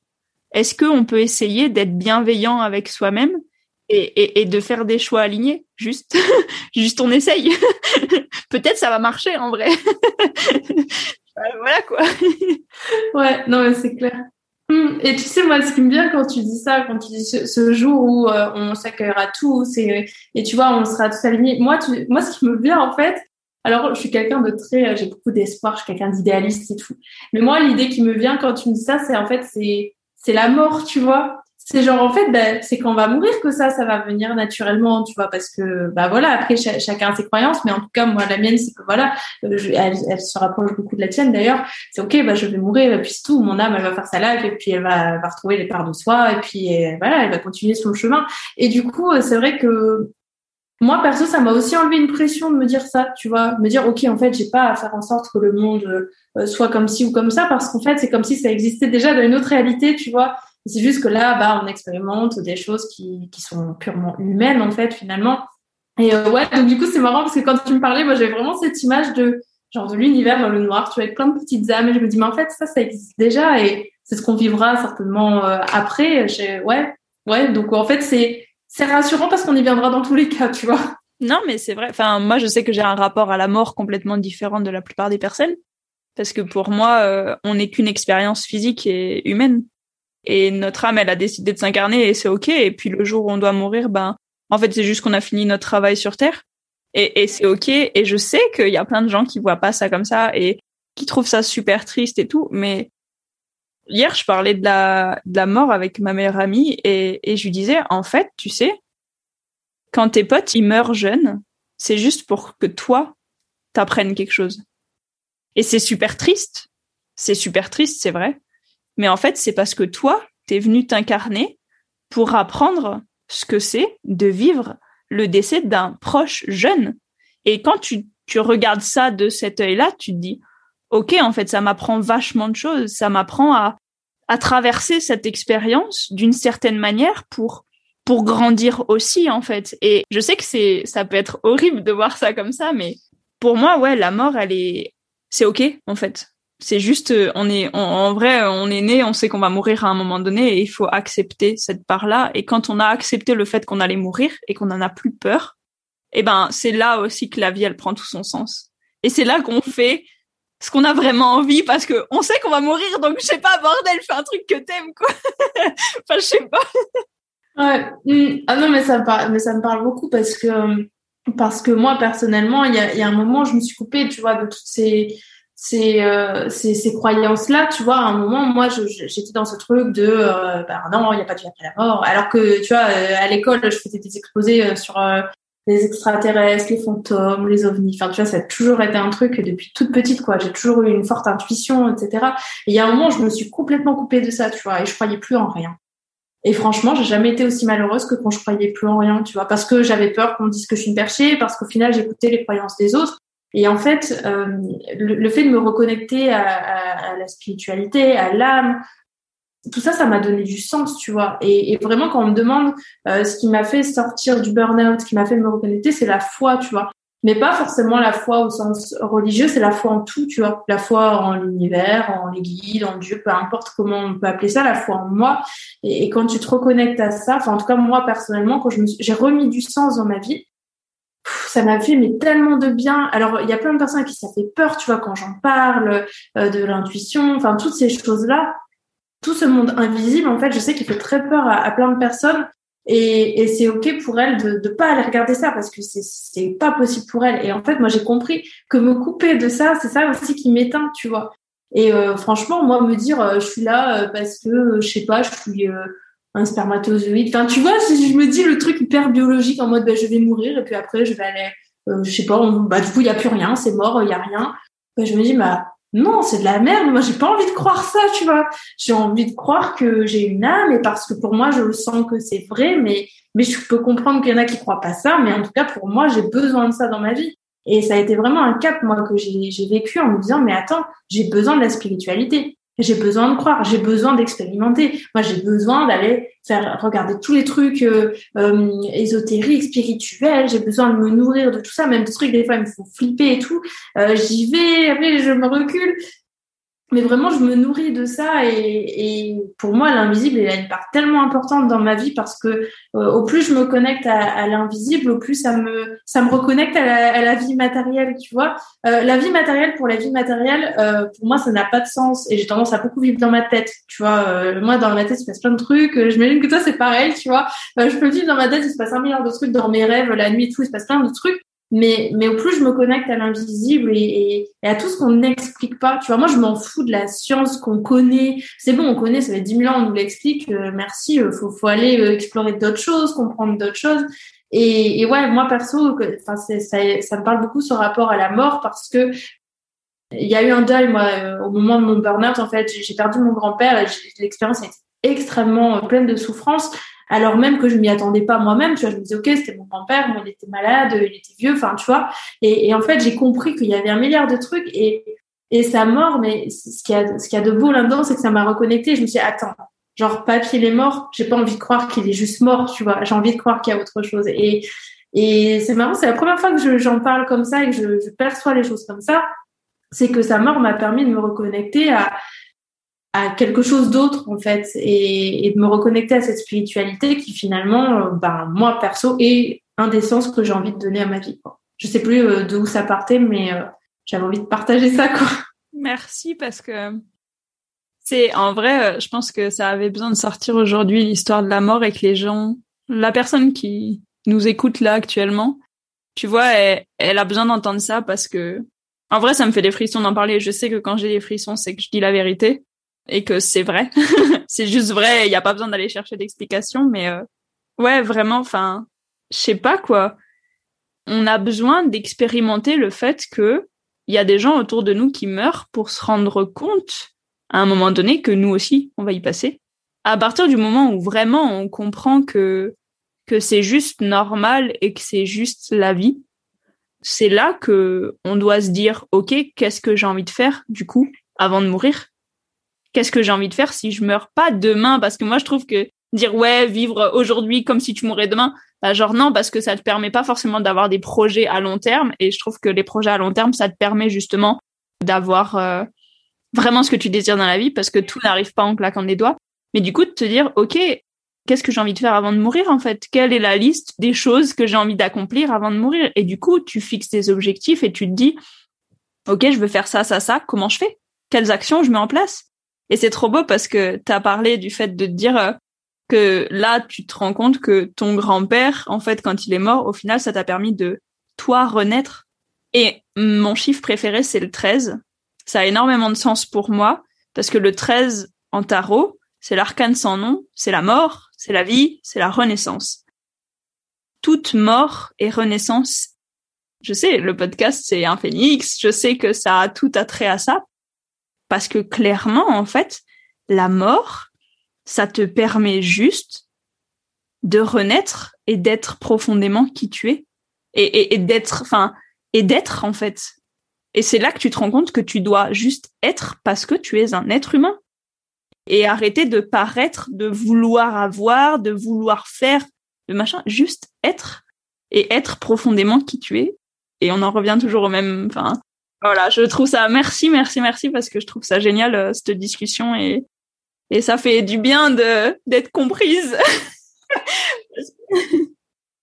est-ce qu'on peut essayer d'être bienveillant avec soi-même et, et, de faire des choix alignés? Juste, <laughs> juste on essaye. <laughs> Peut-être ça va marcher en vrai. <laughs> voilà quoi. <laughs> ouais, non mais c'est clair. Hum, et tu sais, moi, ce qui me vient quand tu dis ça, quand tu dis ce, jour où euh, on s'accueillera tous et, et tu vois, on sera tous alignés. Moi, tu, moi, ce qui me vient en fait, alors, je suis quelqu'un de très, j'ai beaucoup d'espoir, je suis quelqu'un d'idéaliste et tout. Mais moi, l'idée qui me vient quand tu me dis ça, c'est en fait, c'est, c'est la mort, tu vois. C'est genre, en fait, ben, c'est quand on va mourir que ça, ça va venir naturellement, tu vois, parce que, bah voilà, après, chacun a ses croyances, mais en tout cas, moi, la mienne, c'est que voilà, euh, elle, se rapproche beaucoup de la tienne d'ailleurs. C'est ok, bah, je vais mourir, et puis tout. Mon âme, elle va faire sa life, et puis elle va, va retrouver les parts de soi, et puis, euh, voilà, elle va continuer son chemin. Et du coup, c'est vrai que moi perso ça m'a aussi enlevé une pression de me dire ça tu vois me dire ok en fait j'ai pas à faire en sorte que le monde euh, soit comme ci ou comme ça parce qu'en fait c'est comme si ça existait déjà dans une autre réalité tu vois c'est juste que là bah on expérimente des choses qui qui sont purement humaines en fait finalement et euh, ouais donc du coup c'est marrant parce que quand tu me parlais moi j'avais vraiment cette image de genre de l'univers dans le noir tu vois avec plein de petites âmes et je me dis mais en fait ça ça existe déjà et c'est ce qu'on vivra certainement euh, après ouais ouais donc en fait c'est c'est rassurant parce qu'on y viendra dans tous les cas, tu vois. Non, mais c'est vrai. Enfin, moi, je sais que j'ai un rapport à la mort complètement différent de la plupart des personnes. Parce que pour moi, euh, on n'est qu'une expérience physique et humaine. Et notre âme, elle a décidé de s'incarner et c'est ok. Et puis le jour où on doit mourir, ben, en fait, c'est juste qu'on a fini notre travail sur Terre. Et, c'est ok. Et je sais qu'il y a plein de gens qui voient pas ça comme ça et qui trouvent ça super triste et tout. Mais hier, je parlais de la, de la mort avec ma meilleure amie et, et je lui disais, en fait, tu sais, quand tes potes, ils meurent jeunes, c'est juste pour que toi, t'apprennes quelque chose. Et c'est super triste. C'est super triste, c'est vrai. Mais en fait, c'est parce que toi, t'es venu t'incarner pour apprendre ce que c'est de vivre le décès d'un proche jeune. Et quand tu, tu regardes ça de cet œil-là, tu te dis, ok, en fait, ça m'apprend vachement de choses. Ça m'apprend à, traverser cette expérience d'une certaine manière pour grandir aussi en fait. Et je sais que ça peut être horrible de voir ça comme ça, mais pour moi, ouais, la mort, elle est c'est ok en fait. C'est juste, euh, on est, en vrai, on est né, on sait qu'on va mourir à un moment donné et il faut accepter cette part-là. Et quand on a accepté le fait qu'on allait mourir et qu'on en a plus peur, eh ben, c'est là aussi que la vie, elle prend tout son sens. Et c'est là qu'on fait ce qu'on a vraiment envie parce que on sait qu'on va mourir, donc je sais pas, bordel, fais un truc que t'aimes, quoi. <laughs> enfin, je sais pas. Ouais. Mm. Ah non, mais ça me parle, mais ça me parle beaucoup parce que, parce que moi, personnellement, il y a, y a un moment, je me suis coupée, tu vois, de toutes ces, ces, euh, ces, ces croyances-là, tu vois, à un moment, moi, j'étais dans ce truc de, euh, bah, non, il n'y a pas de vie après la mort. Alors que, tu vois, euh, à l'école, je faisais des exposés euh, sur les extraterrestres, les fantômes, les ovnis. Enfin, tu vois, ça a toujours été un truc depuis toute petite, quoi. J'ai toujours eu une forte intuition, etc. Et il y a un moment, je me suis complètement coupée de ça, tu vois, et je croyais plus en rien. Et franchement, j'ai jamais été aussi malheureuse que quand je croyais plus en rien, tu vois, parce que j'avais peur qu'on dise que je suis une perchée, parce qu'au final, j'écoutais les croyances des autres. Et en fait, euh, le, fait de me reconnecter à, à, à la spiritualité, à l'âme, tout ça, ça m'a donné du sens, tu vois. Et, et, vraiment, quand on me demande euh, ce qui m'a fait sortir du burn-out, ce qui m'a fait me reconnecter, c'est la foi, tu vois. Mais pas forcément la foi au sens religieux, c'est la foi en tout, tu vois. La foi en l'univers, en les guides, en Dieu, peu importe comment on peut appeler ça, la foi en moi. Et, et quand tu te reconnectes à ça, enfin en tout cas moi personnellement, quand je me j'ai remis du sens dans ma vie, ça m'a fait mais tellement de bien. Alors il y a plein de personnes qui ça fait peur, tu vois, quand j'en parle euh, de l'intuition, enfin toutes ces choses là tout ce monde invisible, en fait, je sais qu'il fait très peur à, plein de personnes. Et, et c'est ok pour elles de ne pas aller regarder ça parce que c'est pas possible pour elles. Et en fait, moi j'ai compris que me couper de ça, c'est ça aussi qui m'éteint, tu vois. Et euh, franchement, moi me dire euh, je suis là euh, parce que je sais pas, je suis un spermatozoïde. Enfin, tu vois, je me dis le truc hyper biologique en mode bah, je vais mourir et puis après je vais aller, je sais pas, bah du coup il y a plus rien, c'est mort, il y a rien. Bah, je me dis bah non, c'est de la merde. Moi, j'ai pas envie de croire ça, tu vois. J'ai envie de croire que j'ai une âme et parce que pour moi, je sens que c'est vrai, mais, mais je peux comprendre qu'il y en a qui croient pas ça. Mais en tout cas, pour moi, j'ai besoin de ça dans ma vie. Et ça a été vraiment un cap, moi, que j'ai vécu en me disant, mais attends, j'ai besoin de la spiritualité. J'ai besoin de croire, j'ai besoin d'expérimenter. Moi, j'ai besoin d'aller faire regarder tous les trucs euh, euh, ésotériques, spirituels. J'ai besoin de me nourrir de tout ça, même des trucs des fois ils me font flipper et tout. Euh, J'y vais, après je me recule mais vraiment je me nourris de ça et, et pour moi l'invisible il a une part tellement importante dans ma vie parce que euh, au plus je me connecte à, à l'invisible au plus ça me ça me reconnecte à la, à la vie matérielle tu vois. Euh, la vie matérielle pour la vie matérielle euh, pour moi ça n'a pas de sens et j'ai tendance à beaucoup vivre dans ma tête tu vois. Euh, moi dans ma tête il se passe plein de trucs. J'imagine que toi c'est pareil tu vois. Je peux vivre dans ma tête il se passe un milliard de trucs dans mes rêves la nuit tout il se passe plein de trucs mais mais au plus je me connecte à l'invisible et, et, à tout ce qu'on n'explique pas tu vois moi je m'en fous de la science qu'on connaît. C'est bon on connaît ça fait 10 000 ans on nous l'explique euh, merci euh, faut faut aller euh, explorer d'autres choses comprendre d'autres choses. Et, et ouais moi perso enfin ça, ça me parle beaucoup ce rapport à la mort parce que il y a eu un deuil moi au moment de mon burn-out en fait. J'ai perdu mon grand-père l'expérience a été extrêmement pleine de souffrance alors même que je m'y attendais pas moi-même. Tu vois, je me disais, ok, c'était mon grand-père, il était malade, il était vieux, enfin, tu vois. Et, en fait, j'ai compris qu'il y avait un milliard de trucs et, et sa mort, mais ce qu'il y a, ce qu'il y a de beau là-dedans, c'est que ça m'a reconnecté. Je me suis dit, attends, genre, papier, il est mort, j'ai pas envie de croire qu'il est juste mort, tu vois. J'ai envie de croire qu'il y a autre chose. Et, et c'est marrant, c'est la première fois que j'en parle comme ça et que je, je perçois les choses comme ça. C'est que sa mort m'a permis de me reconnecter à, à quelque chose d'autre en fait et, et, de me reconnecter à cette spiritualité qui finalement, euh, ben moi perso, est un des sens que j'ai envie de donner à ma vie. Quoi. Je sais plus euh, d'où ça partait, mais euh, j'avais envie de partager ça. Quoi. Merci parce que c'est en vrai, je pense que ça avait besoin de sortir aujourd'hui l'histoire de la mort et que les gens, la personne qui nous écoute là actuellement, tu vois, elle, elle a besoin d'entendre ça parce que en vrai, ça me fait des frissons d'en parler. Je sais que quand j'ai des frissons, c'est que je dis la vérité et que c'est vrai. <laughs> c'est juste vrai, il n'y a pas besoin d'aller chercher d'explications, mais euh, ouais, vraiment, enfin, je sais pas quoi. On a besoin d'expérimenter le fait que il y a des gens autour de nous qui meurent pour se rendre compte à un moment donné que nous aussi, on va y passer. À partir du moment où vraiment on comprend que que c'est juste normal et que c'est juste la vie, c'est là que on doit se dire OK, qu'est-ce que j'ai envie de faire du coup avant de mourir? Qu'est-ce que j'ai envie de faire si je meurs pas demain? Parce que moi, je trouve que dire ouais, vivre aujourd'hui comme si tu mourrais demain, bah genre non, parce que ça te permet pas forcément d'avoir des projets à long terme. Et je trouve que les projets à long terme, ça te permet justement d'avoir euh, vraiment ce que tu désires dans la vie parce que tout n'arrive pas en claquant des doigts. Mais du coup, de te dire, OK, qu'est-ce que j'ai envie de faire avant de mourir, en fait? Quelle est la liste des choses que j'ai envie d'accomplir avant de mourir? Et du coup, tu fixes tes objectifs et tu te dis, OK, je veux faire ça, ça, ça. Comment je fais? Quelles actions je mets en place? Et c'est trop beau parce que tu as parlé du fait de te dire euh, que là, tu te rends compte que ton grand-père, en fait, quand il est mort, au final, ça t'a permis de toi renaître. Et mon chiffre préféré, c'est le 13. Ça a énormément de sens pour moi parce que le 13 en tarot, c'est l'arcane sans nom, c'est la mort, c'est la vie, c'est la renaissance. Toute mort et renaissance. Je sais, le podcast, c'est un phénix. Je sais que ça a tout attrait à ça. Parce que clairement, en fait, la mort, ça te permet juste de renaître et d'être profondément qui tu es et, d'être, enfin, et d'être en fait. Et c'est là que tu te rends compte que tu dois juste être parce que tu es un être humain et arrêter de paraître, de vouloir avoir, de vouloir faire, de machin, juste être et être profondément qui tu es. Et on en revient toujours au même, enfin, voilà, je trouve ça, merci, merci, merci parce que je trouve ça génial, euh, cette discussion et, et ça fait du bien de d'être comprise. <laughs>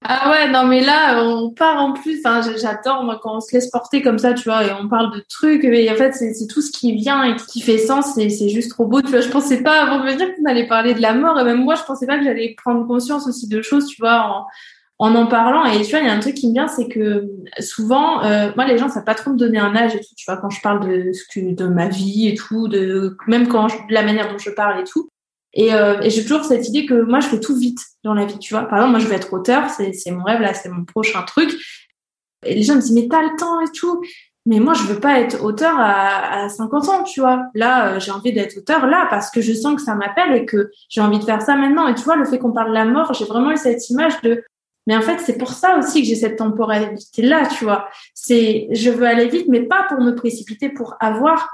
ah ouais, non mais là on part en plus. Enfin, j'adore moi quand on se laisse porter comme ça, tu vois, et on parle de trucs. Mais en fait, c'est tout ce qui vient et qui fait sens. Et c'est juste trop beau. Tu vois, je pensais pas avant de venir qu'on allait parler de la mort. Et même moi, je pensais pas que j'allais prendre conscience aussi de choses, tu vois, en, en en parlant. Et tu vois, il y a un truc qui me vient, c'est que souvent, euh, moi, les gens, ça pas trop me donner un âge et tout. Tu vois, quand je parle de ce que, de ma vie et tout, de même quand je, de la manière dont je parle et tout. Et, euh, et j'ai toujours cette idée que moi, je fais tout vite dans la vie. Tu vois, par exemple, moi, je veux être auteur, c'est c'est mon rêve là, c'est mon prochain truc. Et les gens me disent mais t'as le temps et tout. Mais moi, je veux pas être auteur à, à 50 ans, tu vois. Là, euh, j'ai envie d'être auteur là parce que je sens que ça m'appelle et que j'ai envie de faire ça maintenant. Et tu vois, le fait qu'on parle de la mort, j'ai vraiment eu cette image de mais en fait, c'est pour ça aussi que j'ai cette temporalité là, tu vois. C'est, je veux aller vite, mais pas pour me précipiter, pour avoir,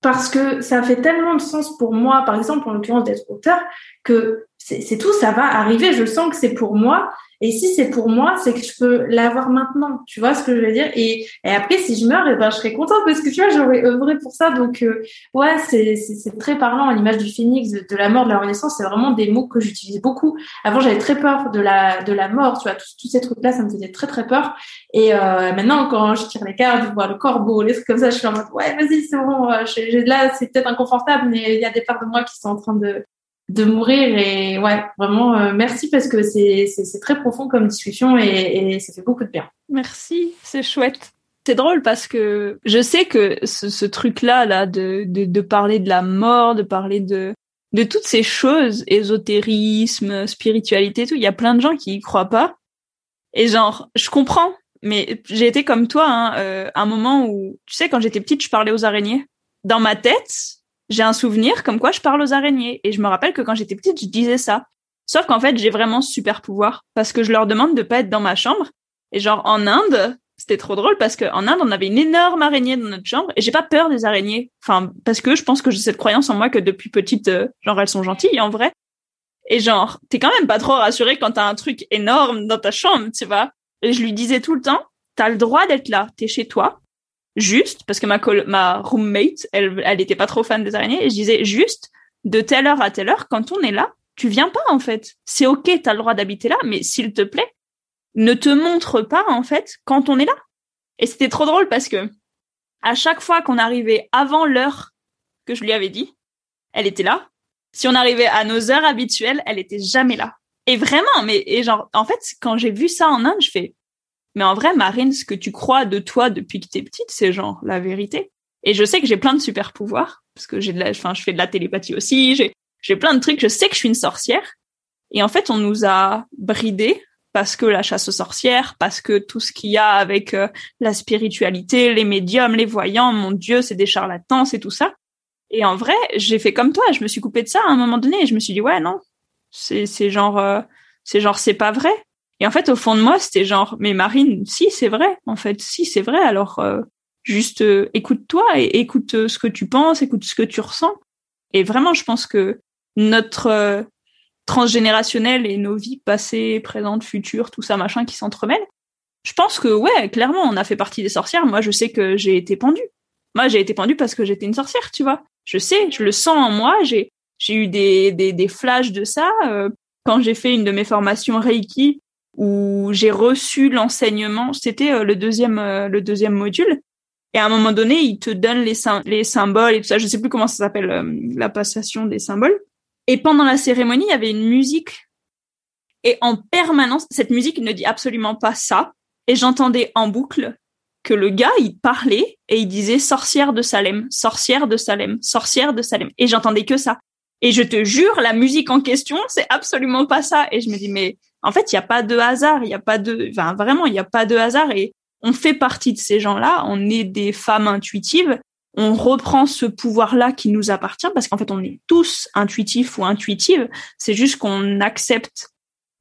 parce que ça fait tellement de sens pour moi, par exemple, en l'occurrence d'être auteur, que c'est tout, ça va arriver. Je sens que c'est pour moi et si c'est pour moi, c'est que je peux l'avoir maintenant. Tu vois ce que je veux dire? Et, et, après, si je meurs, et eh ben, je serai contente parce que tu vois, j'aurais œuvré pour ça. Donc, euh, ouais, c'est, très parlant l'image du phénix, de, la mort, de la renaissance. C'est vraiment des mots que j'utilise beaucoup. Avant, j'avais très peur de la, de la mort. Tu vois, tous ces trucs-là, ça me faisait très, très peur. Et euh, maintenant, quand je tire les cartes, je vois le corbeau, les trucs comme ça, je suis en mode, ouais, vas-y, c'est bon. Euh, là, c'est peut-être inconfortable, mais il y a des parts de moi qui sont en train de, de mourir et ouais vraiment euh, merci parce que c'est très profond comme discussion et, et, ça fait beaucoup de bien. Merci c'est chouette. C'est drôle parce que je sais que ce, ce truc là là de, de, de parler de la mort de parler de de toutes ces choses ésotérisme spiritualité tout il y a plein de gens qui y croient pas. Et genre je comprends mais j'ai été comme toi hein, euh, un moment où tu sais quand j'étais petite je parlais aux araignées. Dans ma tête j'ai un souvenir comme quoi je parle aux araignées. Et je me rappelle que quand j'étais petite, je disais ça. Sauf qu'en fait, j'ai vraiment super pouvoir parce que je leur demande de pas être dans ma chambre. Et genre, en Inde, c'était trop drôle parce qu'en Inde, on avait une énorme araignée dans notre chambre et j'ai pas peur des araignées. Enfin, parce que je pense que j'ai cette croyance en moi que depuis petite, euh, genre, elles sont gentilles en vrai. Et genre, t'es quand même pas trop rassuré quand t'as un truc énorme dans ta chambre, tu vois. Et je lui disais tout le temps, t'as le droit d'être là, t'es chez toi, juste parce que ma ma roommate, elle elle était pas trop fan des araignées et je disais juste de telle heure à telle heure quand on est là, tu viens pas en fait. C'est OK, tu as le droit d'habiter là, mais s'il te plaît, ne te montre pas en fait quand on est là. Et c'était trop drôle parce que à chaque fois qu'on arrivait avant l'heure que je lui avais dit, elle était là. Si on arrivait à nos heures habituelles, elle était jamais là. Et vraiment, mais et genre en fait, quand j'ai vu ça en Inde, je fais mais en vrai, Marine, ce que tu crois de toi depuis que t'es petite, c'est genre la vérité. Et je sais que j'ai plein de super pouvoirs parce que j'ai de la, enfin, je fais de la télépathie aussi. J'ai, j'ai plein de trucs. Je sais que je suis une sorcière. Et en fait, on nous a bridés parce que la chasse aux sorcières, parce que tout ce qu'il y a avec euh, la spiritualité, les médiums, les voyants, mon Dieu, c'est des charlatans, c'est tout ça. Et en vrai, j'ai fait comme toi. Je me suis coupée de ça à un moment donné et je me suis dit ouais non, c'est c'est genre euh, c'est genre c'est pas vrai. Et en fait, au fond de moi, c'était genre, mais Marine, si, c'est vrai. En fait, si, c'est vrai. Alors, euh, juste euh, écoute-toi et écoute euh, ce que tu penses, écoute ce que tu ressens. Et vraiment, je pense que notre transgénérationnel et nos vies passées, présentes, futures, tout ça, machin, qui s'entremêlent, je pense que, ouais, clairement, on a fait partie des sorcières. Moi, je sais que j'ai été pendue. Moi, j'ai été pendue parce que j'étais une sorcière, tu vois. Je sais, je le sens en moi. J'ai j'ai eu des, des, des flashs de ça euh, quand j'ai fait une de mes formations Reiki où j'ai reçu l'enseignement. C'était euh, le deuxième euh, le deuxième module. Et à un moment donné, il te donne les, les symboles et tout ça. Je sais plus comment ça s'appelle la passation des symboles. Et pendant la cérémonie, il y avait une musique. Et en permanence, cette musique ne dit absolument pas ça. Et j'entendais en boucle que le gars, il parlait et il disait sorcière de Salem, sorcière de Salem, sorcière de Salem. Et j'entendais que ça. Et je te jure, la musique en question, c'est absolument pas ça. Et je me dis, mais en fait, il n'y a pas de hasard, il n'y a pas de, enfin, vraiment, il n'y a pas de hasard. Et on fait partie de ces gens-là, on est des femmes intuitives, on reprend ce pouvoir-là qui nous appartient parce qu'en fait, on est tous intuitifs ou intuitives. C'est juste qu'on accepte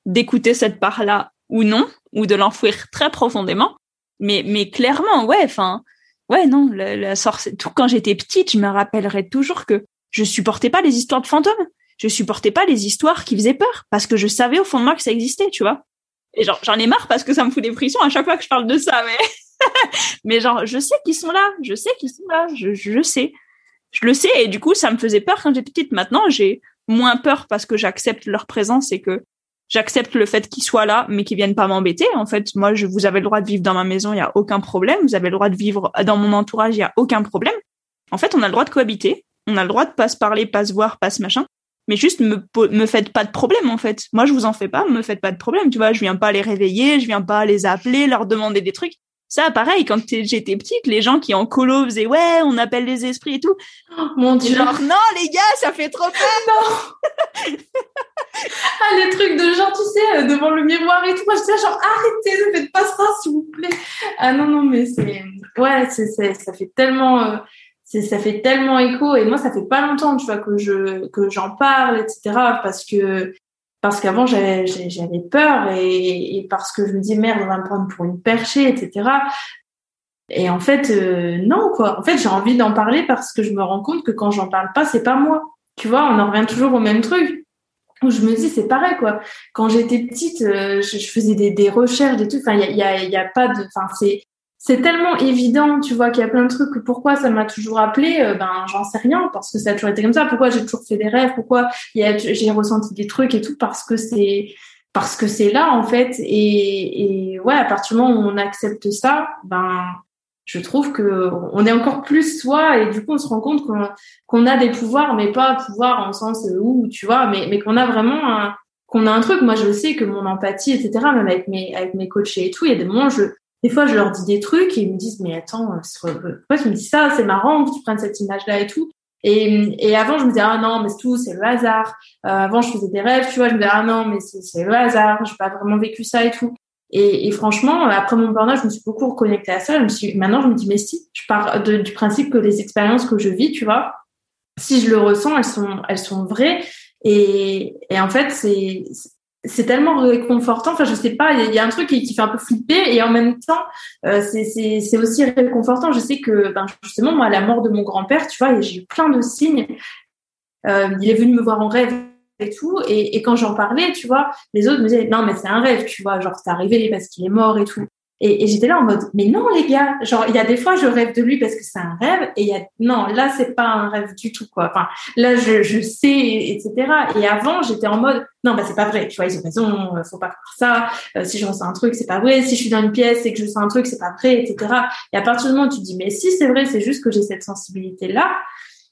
d'écouter cette part-là ou non, ou de l'enfouir très profondément mais mais clairement ouais enfin ouais non la, la tout quand j'étais petite je me rappellerai toujours que je supportais pas les histoires de fantômes je supportais pas les histoires qui faisaient peur parce que je savais au fond de moi que ça existait tu vois et genre j'en ai marre parce que ça me fout des frissons à chaque fois que je parle de ça mais <laughs> mais genre je sais qu'ils sont là je sais qu'ils sont là je, je sais je le sais et du coup ça me faisait peur quand j'étais petite maintenant j'ai moins peur parce que j'accepte leur présence et que j'accepte le fait qu'ils soient là, mais qu'ils viennent pas m'embêter. En fait, moi, je, vous avez le droit de vivre dans ma maison, il y a aucun problème. Vous avez le droit de vivre dans mon entourage, il y a aucun problème. En fait, on a le droit de cohabiter. On a le droit de pas se parler, pas se voir, pas se machin. Mais juste me me faites pas de problème en fait. Moi, je vous en fais pas, me faites pas de problème. Tu vois, je viens pas les réveiller, je viens pas les appeler, leur demander des trucs. Ça, pareil, quand j'étais petite, les gens qui en colo faisaient ouais, on appelle les esprits et tout. Oh, mon dieu. Genre non, les gars, ça fait trop peur. <laughs> Non. ah, les trucs de genre, tu sais, euh, devant le miroir et tout. Moi, je disais genre arrêtez, ne faites pas ça, s'il vous plaît. Ah non, non, mais c'est ouais, c'est ça fait tellement. Euh, ça fait tellement écho et moi ça fait pas longtemps tu vois que je que j'en parle etc parce que parce qu'avant j'avais peur et, et, parce que je me dis merde on va me prendre pour une perchée etc et en fait euh, non quoi. En fait j'ai envie d'en parler parce que je me rends compte que quand j'en parle pas c'est pas moi. Tu vois on en revient toujours au même truc. Où je me dis c'est pareil quoi. Quand j'étais petite euh, je, faisais des, des recherches et tout. Enfin il y a, y, y a pas de enfin c'est c'est tellement évident, tu vois, qu'il y a plein de trucs. Pourquoi ça m'a toujours appelé euh, Ben, j'en sais rien, parce que ça a toujours été comme ça. Pourquoi j'ai toujours fait des rêves? Pourquoi j'ai ressenti des trucs et tout? Parce que c'est parce que c'est là en fait. Et, et ouais, à partir du moment où on accepte ça, ben, je trouve que on est encore plus soi et du coup on se rend compte qu'on a des pouvoirs, mais pas pouvoir en sens où tu vois, mais mais qu'on a vraiment un qu'on a un truc. Moi, je sais que mon empathie, etc. Même avec mes avec mes coachés et tout, il y a des moments je des fois, je leur dis des trucs et ils me disent, mais attends, pourquoi tu me dis ça? C'est marrant que tu prennes cette image-là et tout. Et, et avant, je me disais, ah non, mais c'est tout, c'est le hasard. Euh, avant, je faisais des rêves, tu vois, je me disais, ah non, mais c'est le hasard, j'ai pas vraiment vécu ça et tout. Et, et franchement, après mon burn je me suis beaucoup reconnectée à ça. Je me suis, maintenant, je me dis, mais si, je pars de, du principe que les expériences que je vis, tu vois, si je le ressens, elles sont, elles sont vraies. Et, et en fait, c'est, c'est tellement réconfortant. Enfin, je sais pas, il y, a un truc qui, fait un peu flipper et en même temps, euh, c'est aussi réconfortant. Je sais que, ben, justement, moi, à la mort de mon grand-père, tu vois, j'ai eu plein de signes. Euh, il est venu me voir en rêve et tout, et, et quand j'en parlais, tu vois, les autres me disaient non mais c'est un rêve, tu vois, genre c'est arrivé parce qu'il est mort et tout. Et, et j'étais là en mode, mais non les gars, genre il y a des fois je rêve de lui parce que c'est un rêve, et il y a non là c'est pas un rêve du tout quoi. Enfin là je, je sais etc. Et avant j'étais en mode non bah c'est pas vrai, tu vois ils ont raison, euh, faut pas faire ça. Euh, si je ressens un truc c'est pas vrai, si je suis dans une pièce et que je sens un truc c'est pas vrai etc. Et à partir du moment où tu dis mais si c'est vrai c'est juste que j'ai cette sensibilité là,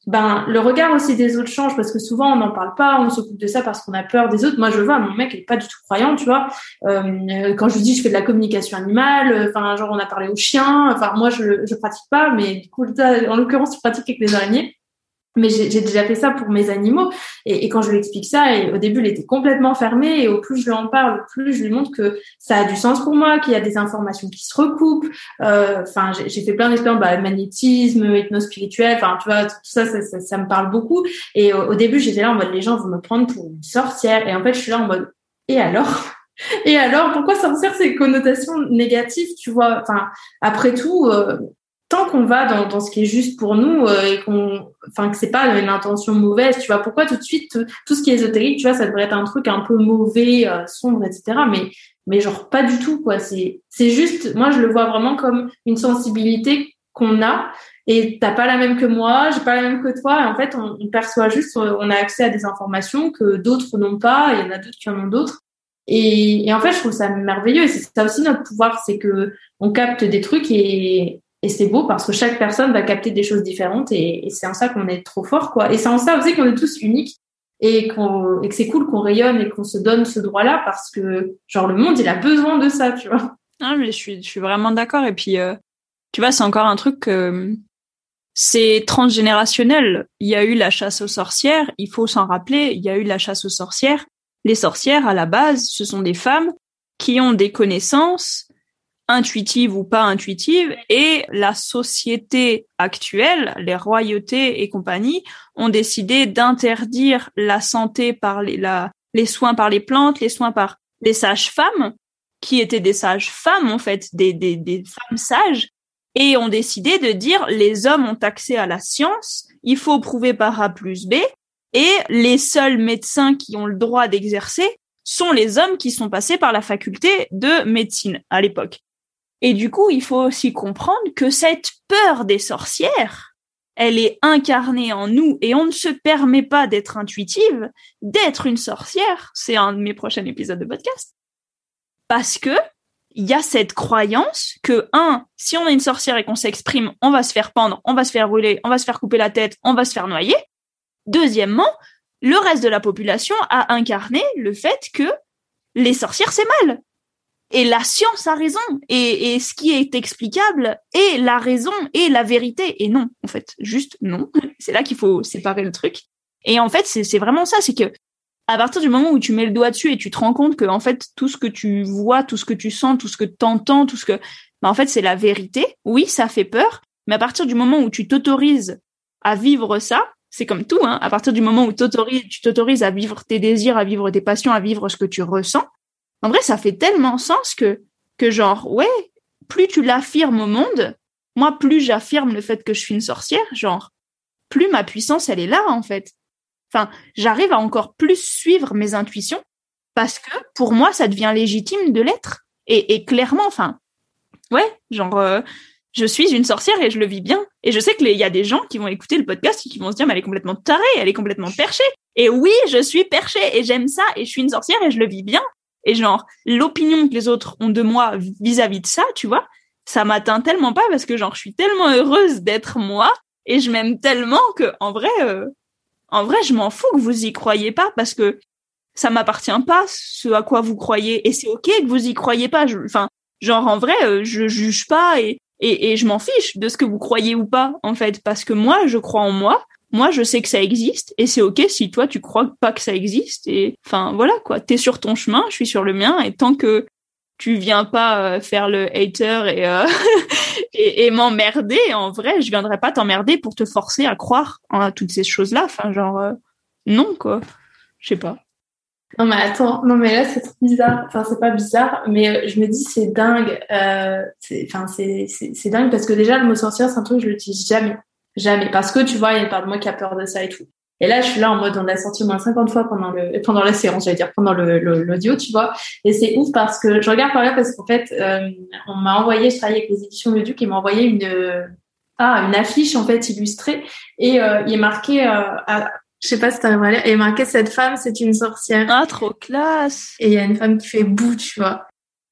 ben le regard aussi des autres change parce que souvent on n'en parle pas, on s'occupe de ça parce qu'on a peur des autres. Moi je vois mon mec il est pas du tout croyant, tu vois. Euh, quand je lui dis je fais de la communication animale, euh, enfin genre on a parlé aux chiens, enfin moi je je pratique pas, mais du coup en l'occurrence je pratique avec les araignées mais j'ai déjà fait ça pour mes animaux. Et, et, quand je lui explique ça et au début il était complètement fermé. Et au plus je lui en parle plus je lui montre que ça a du sens pour moi qu'il y a des informations qui se recoupent. Euh, enfin j'ai fait plein d'expériences bah, magnétisme hypnospirituel enfin tu vois tout ça ça, ça ça, me parle beaucoup. Et au, au début j'étais là en mode les gens vont me prendre pour une sorcière. Et en fait je suis là en mode et alors? Et alors, pourquoi sorcière c'est connotation négative, tu vois? Enfin, après tout, euh, tant qu'on va dans, dans, ce qui est juste pour nous euh, et qu'on enfin que c'est pas une intention mauvaise tu vois pourquoi tout de suite tout ce qui est ésotérique tu vois ça devrait être un truc un peu mauvais euh, sombre etc mais mais genre pas du tout quoi c'est c'est juste moi je le vois vraiment comme une sensibilité qu'on a et t'as pas la même que moi, j'ai pas la même que toi. Et en fait, on, perçoit juste, on a accès à des informations que d'autres n'ont pas. Il y en a d'autres qui en ont d'autres. Et, et, en fait, je trouve ça merveilleux. Et c'est ça aussi notre pouvoir, c'est que on capte des trucs et, et c'est beau parce que chaque personne va capter des choses différentes et, c'est en ça qu'on est trop fort, quoi. Et c'est en ça aussi qu'on est tous uniques et, qu'on, et que c'est cool qu'on rayonne et qu'on se donne ce droit-là parce que, genre, le monde, il a besoin de ça, tu vois. Ah, mais je suis, je suis vraiment d'accord. Et puis, euh, tu vois, c'est encore un truc que c'est transgénérationnel. Il y a eu la chasse aux sorcières, il faut s'en rappeler, il y a eu la chasse aux sorcières. Les sorcières, à la base, ce sont des femmes qui ont des connaissances, intuitives ou pas intuitives, et la société actuelle, les royautés et compagnie, ont décidé d'interdire la santé par les, la, les soins par les plantes, les soins par les sages-femmes, qui étaient des sages-femmes, en fait, des, des, des femmes sages, et ont décidé de dire les hommes ont accès à la science, il faut prouver par A plus B, et les seuls médecins qui ont le droit d'exercer sont les hommes qui sont passés par la faculté de médecine à l'époque. Et du coup, il faut aussi comprendre que cette peur des sorcières, elle est incarnée en nous et on ne se permet pas d'être intuitive, d'être une sorcière. C'est un de mes prochains épisodes de podcast. Parce que il y a cette croyance que, un, si on est une sorcière et qu'on s'exprime, on va se faire pendre, on va se faire brûler, on va se faire couper la tête, on va se faire noyer. Deuxièmement, le reste de la population a incarné le fait que les sorcières, c'est mal. Et la science a raison. Et, et ce qui est explicable est la raison et la vérité. Et non, en fait, juste non. <laughs> C'est là qu'il faut séparer le truc. Et en fait, c'est vraiment ça, c'est que à partir du moment où tu mets le doigt dessus et tu te rends compte que en fait tout ce que tu vois, tout ce que tu sens, tout ce que tu entends, tout ce que bah, en fait c'est la vérité. Oui, ça fait peur, mais à partir du moment où tu t'autorises à vivre ça, c'est comme tout hein, à partir du moment où tu t'autorises à vivre tes désirs, à vivre tes passions, à vivre ce que tu ressens. En vrai, ça fait tellement sens que que genre ouais, plus tu l'affirmes au monde, moi plus j'affirme le fait que je suis une sorcière, genre plus ma puissance elle est là en fait. Enfin, j'arrive à encore plus suivre mes intuitions parce que pour moi, ça devient légitime de l'être. Et, clairement, enfin, ouais, genre, euh, je suis une sorcière et je le vis bien. Et je sais qu'il y a des gens qui vont écouter le podcast et qui vont se dire, mais elle est complètement tarée, elle est complètement perchée. Et oui, je suis perchée et j'aime ça et je suis une sorcière et je le vis bien. Et genre, l'opinion que les autres ont de moi vis-à-vis de ça, tu vois, ça m'atteint tellement pas parce que genre, je suis tellement heureuse d'être moi et je m'aime tellement que, en vrai, euh, en vrai, je m'en fous que vous y croyez pas parce que ça m'appartient pas ce à quoi vous croyez et c'est ok que vous y croyez pas. Enfin, genre en vrai, euh, je juge pas et, et, et je m'en fiche de ce que vous croyez ou pas en fait parce que moi, je crois en moi. Moi, je sais que ça existe et c'est ok si toi tu crois pas que ça existe et enfin voilà quoi. T'es sur ton chemin, je suis sur le mien et tant que tu viens pas euh, faire le hater et, euh, <laughs> et, et m'emmerder. En vrai, je viendrai pas t'emmerder pour te forcer à croire en toutes ces choses-là. Enfin, genre, euh, non, quoi. Je sais pas. Non, mais attends, non, mais là, c'est bizarre. Enfin, c'est pas bizarre, mais je me dis, c'est dingue. Euh, enfin, c'est, c'est, dingue parce que déjà, le mot sorcière, c'est un truc que je l'utilise jamais. Jamais. Parce que tu vois, il y a une part de moi qui a peur de ça et tout. Et là, je suis là en mode, on l'a sorti au moins 50 fois pendant le, pendant la séance, j'allais dire, pendant le, l'audio, tu vois. Et c'est ouf parce que je regarde par là parce qu'en fait, euh, on m'a envoyé, je travaille avec les éditions Le Duc, ils m'ont envoyé une, ah, une affiche, en fait, illustrée. Et, euh, il est marqué, euh, à, je sais pas si t'arrives à lire, il est marqué, cette femme, c'est une sorcière. Ah, trop classe. Et il y a une femme qui fait bout, tu vois.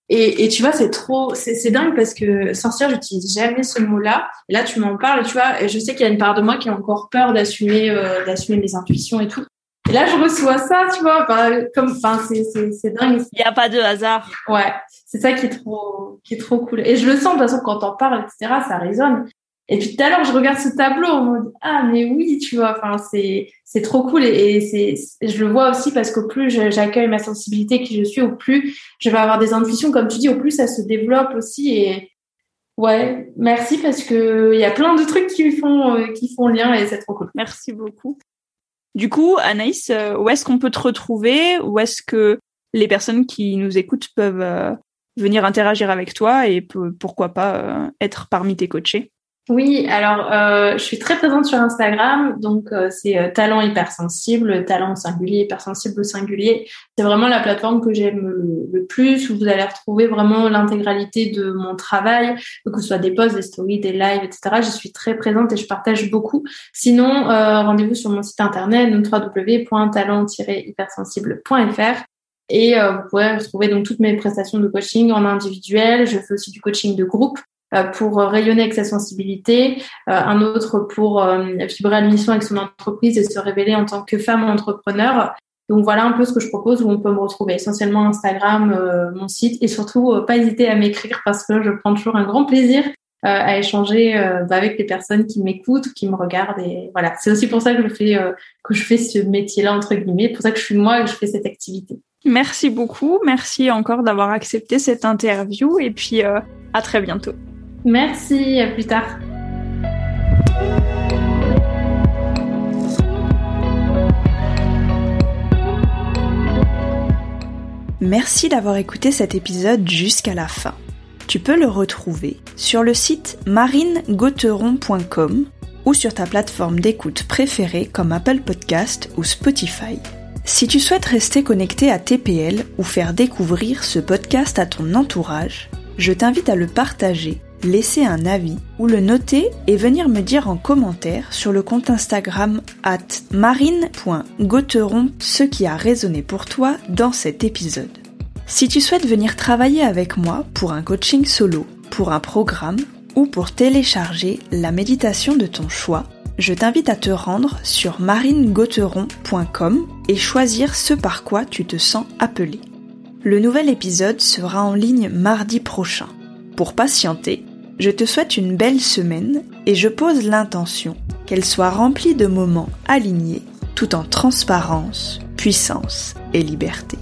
Et, et tu vois, c'est trop, c'est dingue parce que sorcière, j'utilise jamais ce mot-là. Et là, tu m'en parles, tu vois. Et je sais qu'il y a une part de moi qui a encore peur d'assumer, euh, d'assumer mes intuitions et tout. Et là, je reçois ça, tu vois. Enfin, comme, enfin, c'est, c'est, c'est dingue. Il n'y a pas de hasard. Ouais, c'est ça qui est trop, qui est trop cool. Et je le sens de toute façon quand t'en parles, etc. Ça résonne. Et puis tout à l'heure, je regarde ce tableau en mode ah mais oui, tu vois, enfin c'est c'est trop cool et, c'est je le vois aussi parce qu'au plus j'accueille ma sensibilité qui je suis, au plus je vais avoir des intuitions. Comme tu dis, au plus ça se développe aussi. Et ouais, merci parce que il y a plein de trucs qui font euh, qui font lien et c'est trop cool. Merci beaucoup. Du coup, Anaïs, euh, où est-ce qu'on peut te retrouver? Où est-ce que les personnes qui nous écoutent peuvent euh, venir interagir avec toi et pourquoi pas être parmi tes coachés? Oui, alors euh, je suis très présente sur Instagram, donc euh, c'est euh, talent hypersensible, talent singulier, hypersensible singulier. C'est vraiment la plateforme que j'aime le, plus, où vous allez retrouver vraiment l'intégralité de mon travail, que ce soit des posts, des stories, des lives, etc. Je suis très présente et je partage beaucoup. Sinon, rendez-vous sur mon site internet www.talent-hypersensible.fr et vous pourrez retrouver donc toutes mes prestations de coaching en individuel. Je fais aussi du coaching de groupe euh, pour rayonner avec sa sensibilité, euh, un autre pour euh, vibrer à l'émission avec son entreprise et se révéler en tant que femme entrepreneur. Donc voilà un peu ce que je propose où on peut me retrouver essentiellement Instagram, mon site et surtout pas hésiter à m'écrire parce que je prends toujours un grand plaisir à échanger bah, avec les personnes qui m'écoutent ou qui me regardent et voilà c'est aussi pour ça que je fais que je fais ce métier là entre guillemets pour ça que je suis moi et que je fais cette activité. Merci beaucoup, merci encore d'avoir accepté cette interview et puis à très bientôt. Merci, à plus tard. Merci d'avoir écouté cet épisode jusqu'à la fin. Tu peux le retrouver sur le site marinegauteron.com ou sur ta plateforme d'écoute préférée comme Apple Podcast ou Spotify. Si tu souhaites rester connecté à TPL ou faire découvrir ce podcast à ton entourage, je t'invite à le partager laisser un avis ou le noter et venir me dire en commentaire sur le compte Instagram at marine.gauteron ce qui a résonné pour toi dans cet épisode. Si tu souhaites venir travailler avec moi pour un coaching solo, pour un programme ou pour télécharger la méditation de ton choix, je t'invite à te rendre sur marinegauteron.com et choisir ce par quoi tu te sens appelé. Le nouvel épisode sera en ligne mardi prochain. Pour patienter, je te souhaite une belle semaine et je pose l'intention qu'elle soit remplie de moments alignés tout en transparence, puissance et liberté.